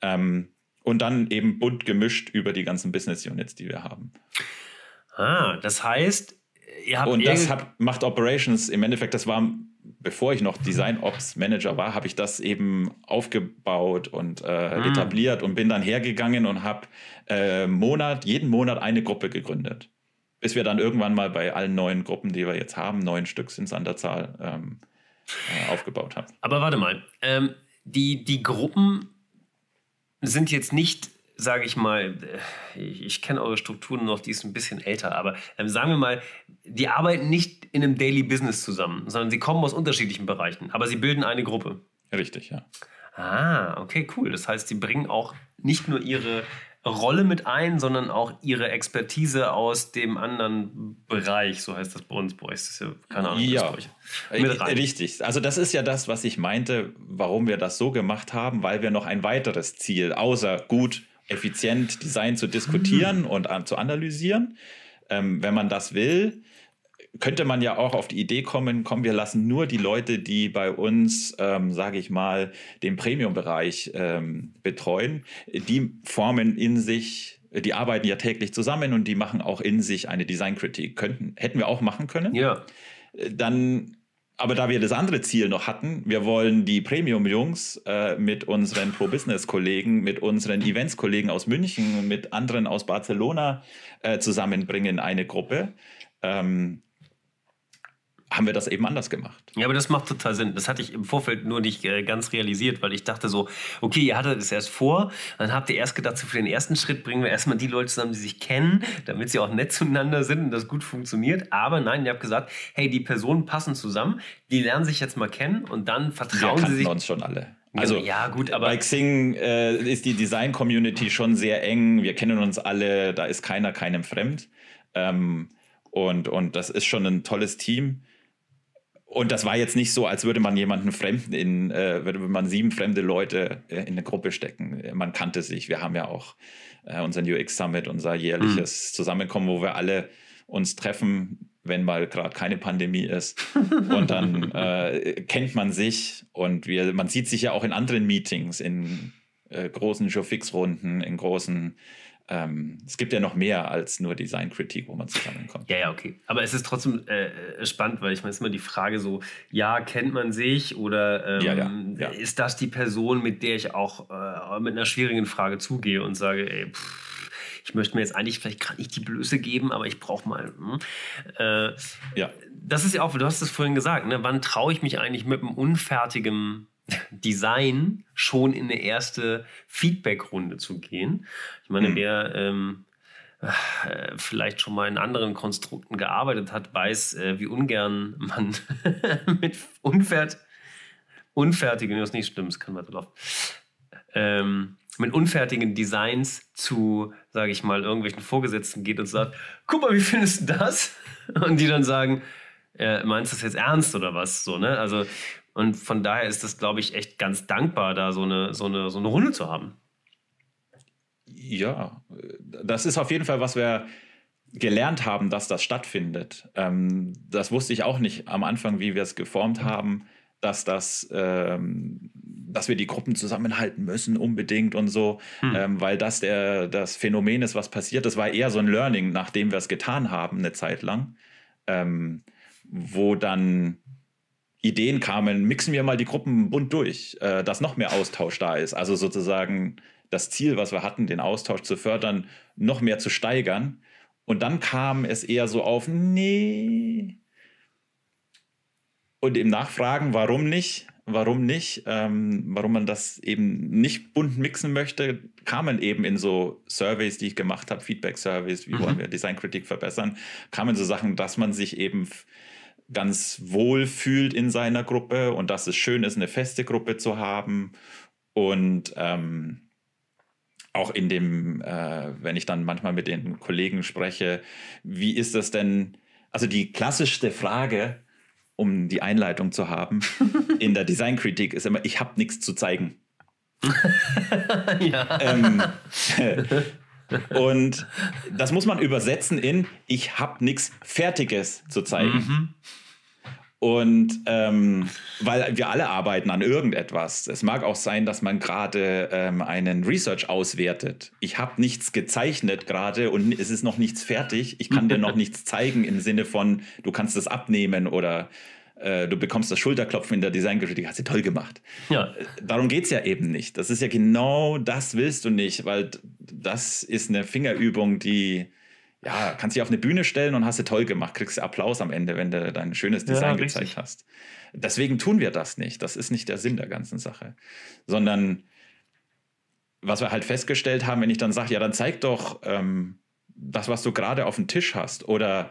Ähm, und dann eben bunt gemischt über die ganzen Business Units, die wir haben. Ah, das heißt, ihr habt. Und das hat, macht Operations im Endeffekt, das war, bevor ich noch Design Ops Manager war, habe ich das eben aufgebaut und äh, mhm. etabliert und bin dann hergegangen und habe äh, Monat, jeden Monat eine Gruppe gegründet. Bis wir dann irgendwann mal bei allen neuen Gruppen, die wir jetzt haben, neun Stück sind es an der Zahl, ähm, äh, aufgebaut haben. Aber warte mal, ähm, die, die Gruppen sind jetzt nicht sage ich mal, ich, ich kenne eure Strukturen noch, die ist ein bisschen älter, aber ähm, sagen wir mal, die arbeiten nicht in einem Daily Business zusammen, sondern sie kommen aus unterschiedlichen Bereichen, aber sie bilden eine Gruppe. Richtig, ja. Ah, okay, cool. Das heißt, sie bringen auch nicht nur ihre Rolle mit ein, sondern auch ihre Expertise aus dem anderen Bereich, so heißt das bei uns. Bei euch ist das ja keine Ahnung. Ja, mit rein. richtig. Also das ist ja das, was ich meinte, warum wir das so gemacht haben, weil wir noch ein weiteres Ziel, außer gut effizient Design zu diskutieren mhm. und an, zu analysieren. Ähm, wenn man das will, könnte man ja auch auf die Idee kommen, komm, wir lassen nur die Leute, die bei uns, ähm, sage ich mal, den Premium-Bereich ähm, betreuen, die formen in sich, die arbeiten ja täglich zusammen und die machen auch in sich eine Designkritik. Könnten, hätten wir auch machen können. Ja. Dann aber da wir das andere Ziel noch hatten, wir wollen die Premium-Jungs äh, mit unseren Pro-Business-Kollegen, mit unseren Events-Kollegen aus München, mit anderen aus Barcelona äh, zusammenbringen in eine Gruppe. Ähm, haben wir das eben anders gemacht. Ja, aber das macht total Sinn. Das hatte ich im Vorfeld nur nicht äh, ganz realisiert, weil ich dachte so, okay, ihr hattet es erst vor, dann habt ihr erst gedacht, so für den ersten Schritt bringen wir erstmal die Leute zusammen, die sich kennen, damit sie auch nett zueinander sind und das gut funktioniert. Aber nein, ihr habt gesagt, hey, die Personen passen zusammen, die lernen sich jetzt mal kennen und dann vertrauen wir sie sich. uns schon alle. Also ja, gut, aber bei Xing äh, ist die Design-Community schon sehr eng. Wir kennen uns alle, da ist keiner keinem fremd. Ähm, und, und das ist schon ein tolles Team. Und das war jetzt nicht so, als würde man jemanden Fremden in, äh, würde man sieben fremde Leute äh, in eine Gruppe stecken. Man kannte sich. Wir haben ja auch äh, unseren UX Summit, unser jährliches mhm. Zusammenkommen, wo wir alle uns treffen, wenn mal gerade keine Pandemie ist. Und dann äh, kennt man sich und wir, man sieht sich ja auch in anderen Meetings, in äh, großen Showfix-Runden, in großen ähm, es gibt ja noch mehr als nur Designkritik, wo man zusammenkommt. Ja, ja, okay. Aber es ist trotzdem äh, äh spannend, weil ich meine, es ist immer die Frage so, ja, kennt man sich oder ähm, ja, ja, ja. ist das die Person, mit der ich auch äh, mit einer schwierigen Frage zugehe und sage, ey, pff, ich möchte mir jetzt eigentlich vielleicht gerade nicht die Blöße geben, aber ich brauche mal. Hm. Äh, ja. Das ist ja auch, du hast es vorhin gesagt, ne? wann traue ich mich eigentlich mit einem unfertigen Design schon in eine erste Feedback-Runde zu gehen. Ich meine, mhm. wer ähm, äh, vielleicht schon mal in anderen Konstrukten gearbeitet hat, weiß, äh, wie ungern man mit unfert unfertigen, das nicht stimmt, es kann weiterlaufen, ähm, mit unfertigen Designs zu, sage ich mal, irgendwelchen Vorgesetzten geht und sagt, guck mal, wie findest du das? Und die dann sagen, äh, meinst du das jetzt ernst oder was? So, ne? Also und von daher ist das, glaube ich, echt ganz dankbar, da so eine, so, eine, so eine Runde zu haben. Ja, das ist auf jeden Fall, was wir gelernt haben, dass das stattfindet. Ähm, das wusste ich auch nicht am Anfang, wie wir es geformt haben, dass das, ähm, dass wir die Gruppen zusammenhalten müssen unbedingt und so, hm. ähm, weil das der, das Phänomen ist, was passiert. Das war eher so ein Learning, nachdem wir es getan haben, eine Zeit lang, ähm, wo dann Ideen kamen, mixen wir mal die Gruppen bunt durch, äh, dass noch mehr Austausch da ist. Also sozusagen das Ziel, was wir hatten, den Austausch zu fördern, noch mehr zu steigern. Und dann kam es eher so auf, nee. Und im Nachfragen, warum nicht? Warum nicht? Ähm, warum man das eben nicht bunt mixen möchte, kamen eben in so Surveys, die ich gemacht habe, Feedback-Surveys, wie mhm. wollen wir Designkritik verbessern, kamen so Sachen, dass man sich eben ganz wohl fühlt in seiner Gruppe und dass es schön ist, eine feste Gruppe zu haben. Und ähm, auch in dem, äh, wenn ich dann manchmal mit den Kollegen spreche, wie ist das denn? Also die klassischste Frage, um die Einleitung zu haben, in der Designkritik ist immer, ich habe nichts zu zeigen. ja. Ähm, und das muss man übersetzen in, ich habe nichts Fertiges zu zeigen. Mhm. Und ähm, weil wir alle arbeiten an irgendetwas. Es mag auch sein, dass man gerade ähm, einen Research auswertet. Ich habe nichts gezeichnet gerade und es ist noch nichts fertig. Ich kann dir noch nichts zeigen im Sinne von, du kannst es abnehmen oder äh, du bekommst das Schulterklopfen in der Designkritik. Hast du toll gemacht. Ja. Darum geht es ja eben nicht. Das ist ja genau das willst du nicht, weil das ist eine Fingerübung, die ja, kannst dich auf eine Bühne stellen und hast du toll gemacht, kriegst du Applaus am Ende, wenn du dein schönes Ja, Design richtig. gezeigt hast. Deswegen tun wir das nicht. Das ist nicht der Sinn der ganzen Sache. Sondern was wir halt festgestellt haben, wenn ich dann sage, ja, dann zeig doch ähm, das, was du gerade auf dem Tisch hast. Oder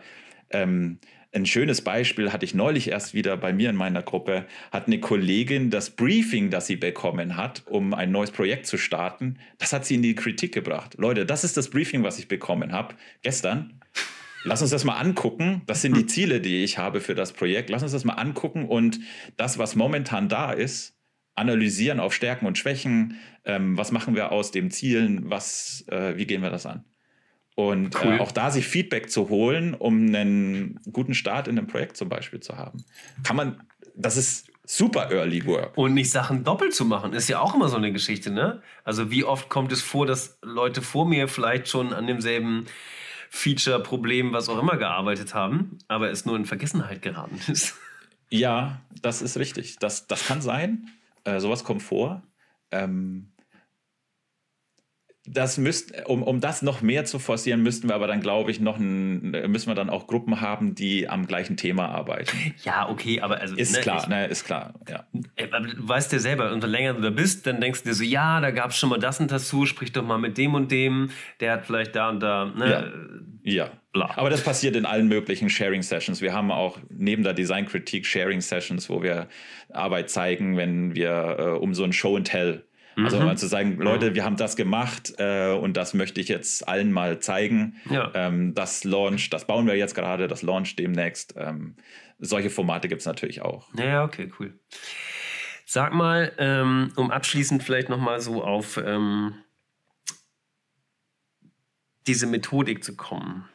ähm, ein schönes Beispiel hatte ich neulich erst wieder bei mir in meiner Gruppe, hat eine Kollegin das Briefing, das sie bekommen hat, um ein neues Projekt zu starten, das hat sie in die Kritik gebracht. Leute, das ist das Briefing, was ich bekommen habe gestern. Lass uns das mal angucken. Das sind die Ziele, die ich habe für das Projekt. Lass uns das mal angucken und das, was momentan da ist, analysieren auf Stärken und Schwächen. Ähm, was machen wir aus dem Zielen? Was, äh, wie gehen wir das an? Und Cool. äh, auch da sich Feedback zu holen, um einen guten Start in einem Projekt zum Beispiel zu haben. Kann man, das ist super Early Work. Und nicht Sachen doppelt zu machen, ist ja auch immer so eine Geschichte, ne? Also wie oft kommt es vor, dass Leute vor mir vielleicht schon an demselben Feature, Problem, was auch immer gearbeitet haben, aber es nur in Vergessenheit geraten ist. Ja, das ist richtig. Das, das kann sein. Äh, sowas kommt vor. Ähm, das müsst, um, um das noch mehr zu forcieren, müssten wir aber dann, glaube ich, noch ein, müssen wir dann auch Gruppen haben, die am gleichen Thema arbeiten. Ja, okay, aber also Ist ne, klar, ich- ne, ist klar, ja. Du weißt ja selber, umso länger du da bist, dann denkst du dir so, ja, da gab es schon mal das und das zu, sprich doch mal mit dem und dem, der hat vielleicht da und da, ne? Ja. Bla. Aber das passiert in allen möglichen Sharing-Sessions. Wir haben auch neben der Designkritik Sharing-Sessions, wo wir Arbeit zeigen, wenn wir äh, um so ein Show and Tell. Also Mhm. mal zu sagen, Leute, wir haben das gemacht äh, und das möchte ich jetzt allen mal zeigen. Ja. Ähm, das Launch, das bauen wir jetzt gerade, das Launch demnächst. Ähm, solche Formate gibt es natürlich auch. Ja, okay, cool. Sag mal, ähm, um abschließend vielleicht nochmal so auf ähm, diese Methodik zu kommen.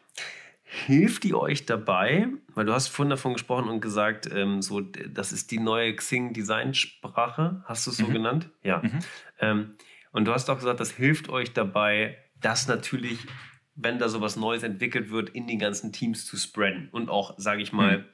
Hilft die euch dabei? Weil du hast vorhin davon gesprochen und gesagt, ähm, so, das ist die neue Xing-Designsprache. Hast du es so Mhm. genannt? Ja. Mhm. Ähm, und du hast auch gesagt, das hilft euch dabei, das natürlich, wenn da sowas Neues entwickelt wird, in die ganzen Teams zu spreaden. Und auch, sage ich mal, Mhm.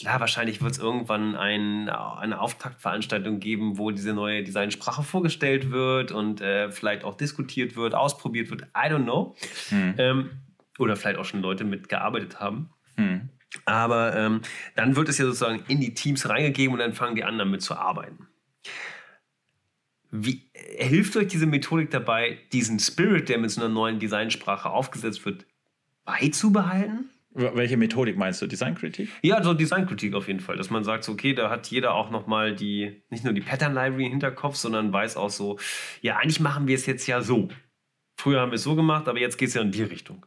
klar, wahrscheinlich wird es irgendwann ein, eine Auftaktveranstaltung geben, wo diese neue Designsprache vorgestellt wird und äh, vielleicht auch diskutiert wird, ausprobiert wird. I don't know. Hm. Ähm, oder vielleicht auch schon Leute mitgearbeitet haben. Hm. Aber ähm, dann wird es ja sozusagen in die Teams reingegeben und dann fangen die anderen mit zu arbeiten. Wie äh, hilft euch diese Methodik dabei, diesen Spirit, der mit so einer neuen Designsprache aufgesetzt wird, beizubehalten? Welche Methodik meinst du? Designkritik? Ja, so Designkritik auf jeden Fall, dass man sagt, so, okay, da hat jeder auch nochmal die, nicht nur die Pattern Library im Hinterkopf, sondern weiß auch so, ja, eigentlich machen wir es jetzt ja so. Früher haben wir es so gemacht, aber jetzt geht es ja in die Richtung.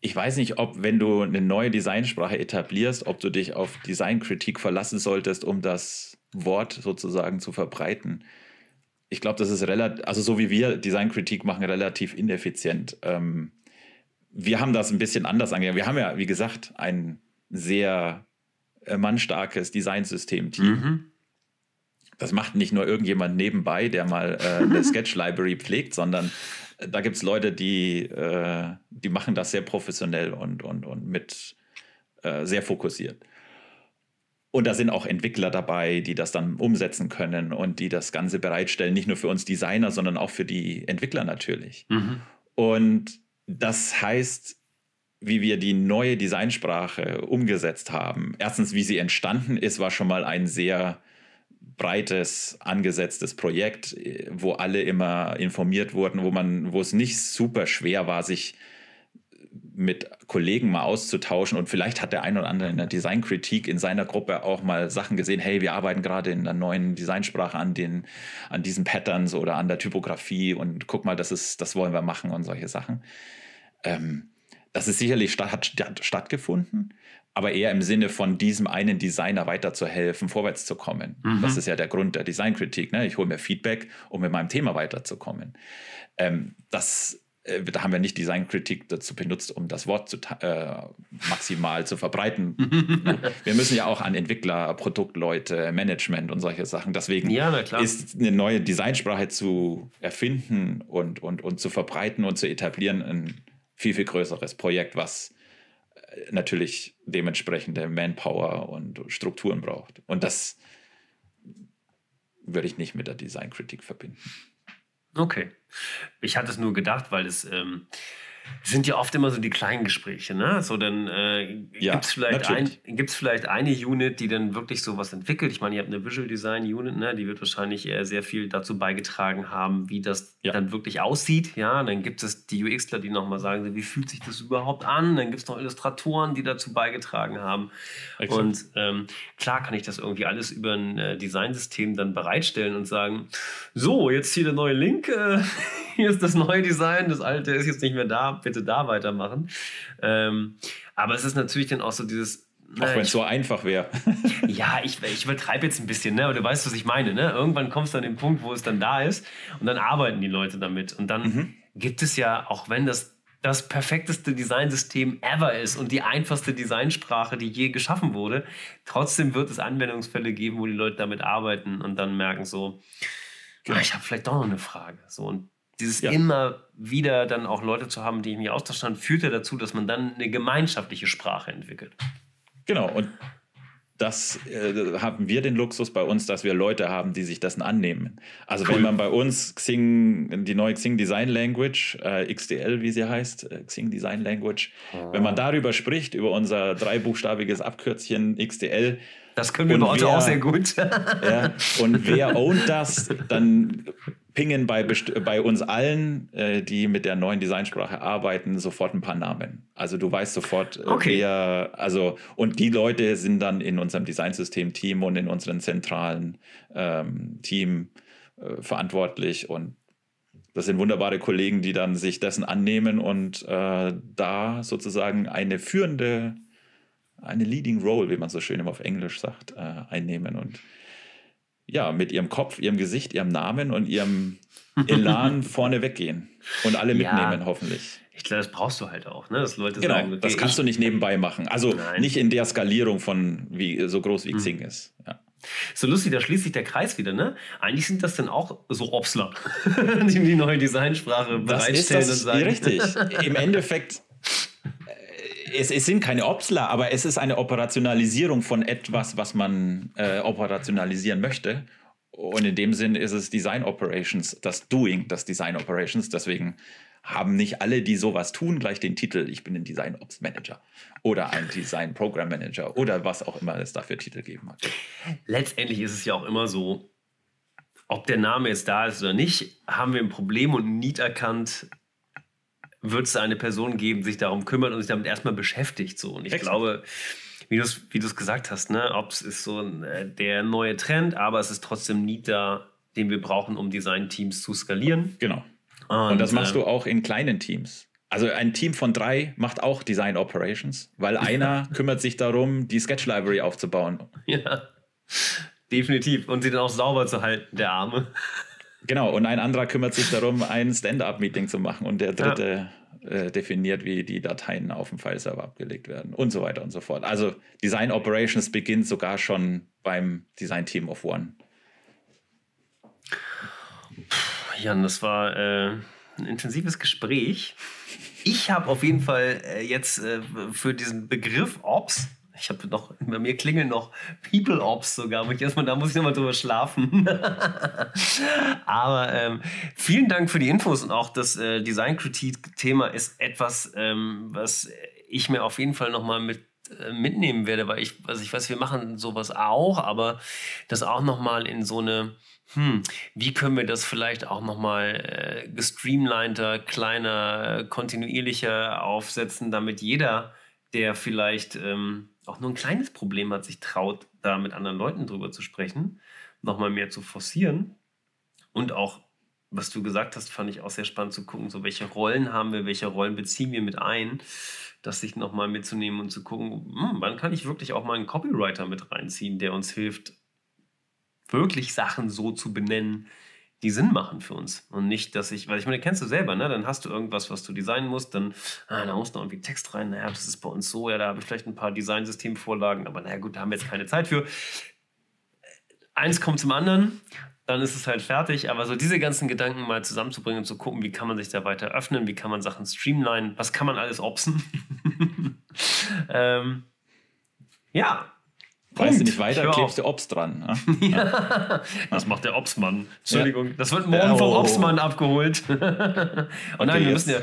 Ich weiß nicht, ob, wenn du eine neue Designsprache etablierst, ob du dich auf Designkritik verlassen solltest, um das Wort sozusagen zu verbreiten. Ich glaube, das ist relativ, also so wie wir Designkritik machen, relativ ineffizient. Ähm, wir haben das ein bisschen anders angegangen. Wir haben ja, wie gesagt, ein sehr äh, mannstarkes Designsystem-Team. Mhm. Das macht nicht nur irgendjemand nebenbei, der mal äh, eine Sketch-Library pflegt, sondern da gibt es Leute, die, äh, die machen das sehr professionell und, und, und mit äh, sehr fokussiert. Und da sind auch Entwickler dabei, die das dann umsetzen können und die das Ganze bereitstellen, nicht nur für uns Designer, sondern auch für die Entwickler natürlich. Mhm. Und das heißt, wie wir die neue Designsprache umgesetzt haben. Erstens, wie sie entstanden ist, war schon mal ein sehr breites, angesetztes Projekt, äh, wo alle immer informiert wurden, wo man, wo es nicht super schwer war, sich mit Kollegen mal auszutauschen. Und vielleicht hat der ein oder andere in der Designkritik in seiner Gruppe auch mal Sachen gesehen, hey, wir arbeiten gerade in einer neuen Designsprache an den, an diesen Patterns oder an der Typografie. Und guck mal, das ist, das wollen wir machen und solche Sachen. Ähm, das ist sicherlich statt, hat stattgefunden, aber eher im Sinne von diesem einen Designer weiterzuhelfen, vorwärts zu kommen. Mhm. Das ist ja der Grund der Designkritik. Ne? Ich hole mir Feedback, um mit meinem Thema weiterzukommen. Ähm, das äh, da haben wir nicht Designkritik dazu benutzt, um das Wort zu, äh, maximal zu verbreiten. wir müssen ja auch an Entwickler, Produktleute, Management und solche Sachen. Deswegen ja, ist eine neue Designsprache zu erfinden und, und, und zu verbreiten und zu etablieren ein viel, viel größeres Projekt, was äh, natürlich dementsprechende Manpower und Strukturen braucht. Und das würde ich nicht mit der Designkritik verbinden. Okay. Ich hatte es nur gedacht, weil es ähm, sind ja oft immer so die kleinen Gespräche, ne? So, dann äh, ja, gibt es vielleicht, ein, vielleicht eine Unit, die dann wirklich sowas entwickelt. Ich meine, ihr habt eine Visual Design Unit, ne? Die wird wahrscheinlich äh, sehr viel dazu beigetragen haben, wie das ja. dann wirklich aussieht. Ja, dann gibt es die UXler, die nochmal sagen, wie fühlt sich das überhaupt an? Dann gibt es noch Illustratoren, die dazu beigetragen haben. Exakt. Und ähm, klar kann ich das irgendwie alles über ein äh, Designsystem dann bereitstellen und sagen, so, jetzt hier der neue Link, äh, hier ist das neue Design, das alte ist jetzt nicht mehr da bitte da weitermachen. Ähm, aber es ist natürlich dann auch so dieses. Auch wenn es so einfach wäre. ja, ich, ich übertreibe jetzt ein bisschen, ne? aber du weißt, was ich meine. Ne? Irgendwann kommst du an den Punkt, wo es dann da ist und dann arbeiten die Leute damit. Und dann mhm. gibt es ja, auch wenn das das perfekteste Designsystem ever ist und die einfachste Designsprache, die je geschaffen wurde, trotzdem wird es Anwendungsfälle geben, wo die Leute damit arbeiten und dann merken so, genau. ah, ich habe vielleicht doch noch eine Frage. So, und dieses ja. immer wieder dann auch Leute zu haben, die ich mich austauschen, führt ja dazu, dass man dann eine gemeinschaftliche Sprache entwickelt. Genau, und das äh, haben wir den Luxus bei uns, dass wir Leute haben, die sich dessen annehmen. Also cool. wenn man bei uns Xing, die neue Xing Design Language, äh, XDL, wie sie heißt, äh, Xing Design Language, oh. wenn man darüber spricht, über unser dreibuchstabiges Abkürzchen XDL, das können wir bei Otto auch sehr gut. ja, und wer ownt das, dann pingen bei, bei uns allen, äh, die mit der neuen Designsprache arbeiten, sofort ein paar Namen. Also du weißt sofort, äh, okay. wer, also, und die Leute sind dann in unserem Designsystem-Team und in unserem zentralen ähm, Team äh, verantwortlich und das sind wunderbare Kollegen, die dann sich dessen annehmen und äh, da sozusagen eine führende, eine Leading Role, wie man so schön immer auf Englisch sagt, äh, einnehmen und ja, mit ihrem Kopf, ihrem Gesicht, ihrem Namen und ihrem Elan vorne weggehen und alle mitnehmen, ja. hoffentlich. Ich glaube, das brauchst du halt auch, ne? Dass Leute genau, sagen, okay, das kannst du nicht nebenbei machen. Also Nein. nicht in der Skalierung von wie so groß wie hm. Xing ist. Ja. So lustig, da schließt sich der Kreis wieder, ne? Eigentlich sind das dann auch so Opsler, die die neue Designsprache bereitstellen das ist das, und sagen. Richtig. Im Endeffekt es, es, sind keine Opsler, aber es ist eine Operationalisierung von etwas, was man äh, operationalisieren möchte. Und in dem Sinn ist es Design Operations, das Doing, das Design Operations. Deswegen haben nicht alle, die sowas tun, gleich den Titel, ich bin ein Design Ops Manager oder ein Design Program Manager oder was auch immer es dafür Titel geben hat. Letztendlich ist es ja auch immer so, ob der Name jetzt da ist oder nicht, haben wir ein Problem und ein Need erkannt, wird es eine Person geben, die sich darum kümmert und sich damit erstmal beschäftigt. So. Und ich Exakt. glaube, wie du es wie gesagt hast, ne, ob es ist so äh, der neue Trend, aber es ist trotzdem nie da, den wir brauchen, um Design-Teams zu skalieren. Genau. Und, und das machst äh, du auch in kleinen Teams. Also ein Team von drei macht auch Design Operations, weil einer kümmert sich darum, die Sketch Library aufzubauen. Ja, definitiv. Und sie dann auch sauber zu halten, der Arme. Genau, und ein anderer kümmert sich darum, ein Stand-up-Meeting zu machen und der dritte ja. äh, definiert, wie die Dateien auf dem File-Server abgelegt werden und so weiter und so fort. Also Design Operations beginnt sogar schon beim Design-Team of One. Jan, das war äh, ein intensives Gespräch. Ich habe auf jeden Fall äh, jetzt äh, für diesen Begriff Ops ich habe noch, bei mir klingeln noch People Ops sogar. Ich erstmal, da muss ich nochmal drüber schlafen. Aber ähm, vielen Dank für die Infos und auch das äh, Designkritik-Thema ist etwas, ähm, was ich mir auf jeden Fall nochmal mit äh, mitnehmen werde, weil ich, also ich weiß, wir machen sowas auch, aber das auch nochmal in so eine hm, wie können wir das vielleicht auch nochmal äh, gestreamliner, kleiner, kontinuierlicher aufsetzen, damit jeder, der vielleicht ähm, auch nur ein kleines Problem hat, sich traut, da mit anderen Leuten drüber zu sprechen, nochmal mehr zu forcieren. Und auch was du gesagt hast, fand ich auch sehr spannend zu gucken, so welche Rollen haben wir, welche Rollen beziehen wir mit ein, das sich nochmal mitzunehmen und zu gucken, hm, wann kann ich wirklich auch mal einen Copywriter mit reinziehen, der uns hilft, wirklich Sachen so zu benennen, die Sinn machen für uns. Und nicht, dass ich, weil ich meine, kennst du selber, ne? Dann hast du irgendwas, was du designen musst, dann, ah, da muss noch irgendwie Text rein, naja, das ist bei uns so, ja, da habe ich vielleicht ein paar Designsystemvorlagen, aber naja, gut, da haben wir jetzt keine Zeit für. Eins kommt zum anderen dann ist es halt fertig. Aber so diese ganzen Gedanken mal zusammenzubringen und zu gucken, wie kann man sich da weiter öffnen, wie kann man Sachen streamlinen, was kann man alles opsen. ähm, ja. Weißt du nicht weiter, klebst du Ops dran. Ne? ja. Das macht der Opsmann. Entschuldigung, ja. das wird morgen oh. vom Opsmann abgeholt. und okay, nein, wir müssen ja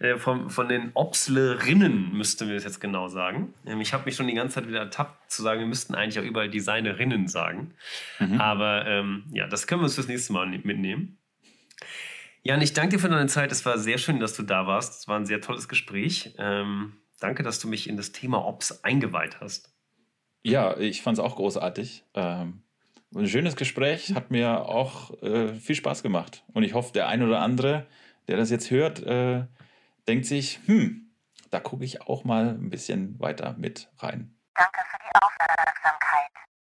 äh, von, von den Obslerinnen, müssten wir das jetzt genau sagen. Ähm, ich habe mich schon die ganze Zeit wieder ertappt, zu sagen, wir müssten eigentlich auch überall Designerinnen sagen. Mhm. Aber ähm, ja, das können wir uns fürs nächste Mal mitnehmen. Jan, ich danke dir für deine Zeit. Es war sehr schön, dass du da warst. Es war ein sehr tolles Gespräch. Ähm, danke, dass du mich in das Thema Ops eingeweiht hast. Ja, ich fand es auch großartig. Ähm, ein schönes Gespräch, hat mir auch äh, viel Spaß gemacht. Und ich hoffe, der ein oder andere, der das jetzt hört, äh, denkt sich, hm, da gucke ich auch mal ein bisschen weiter mit rein. Danke für die Aufmerksamkeit.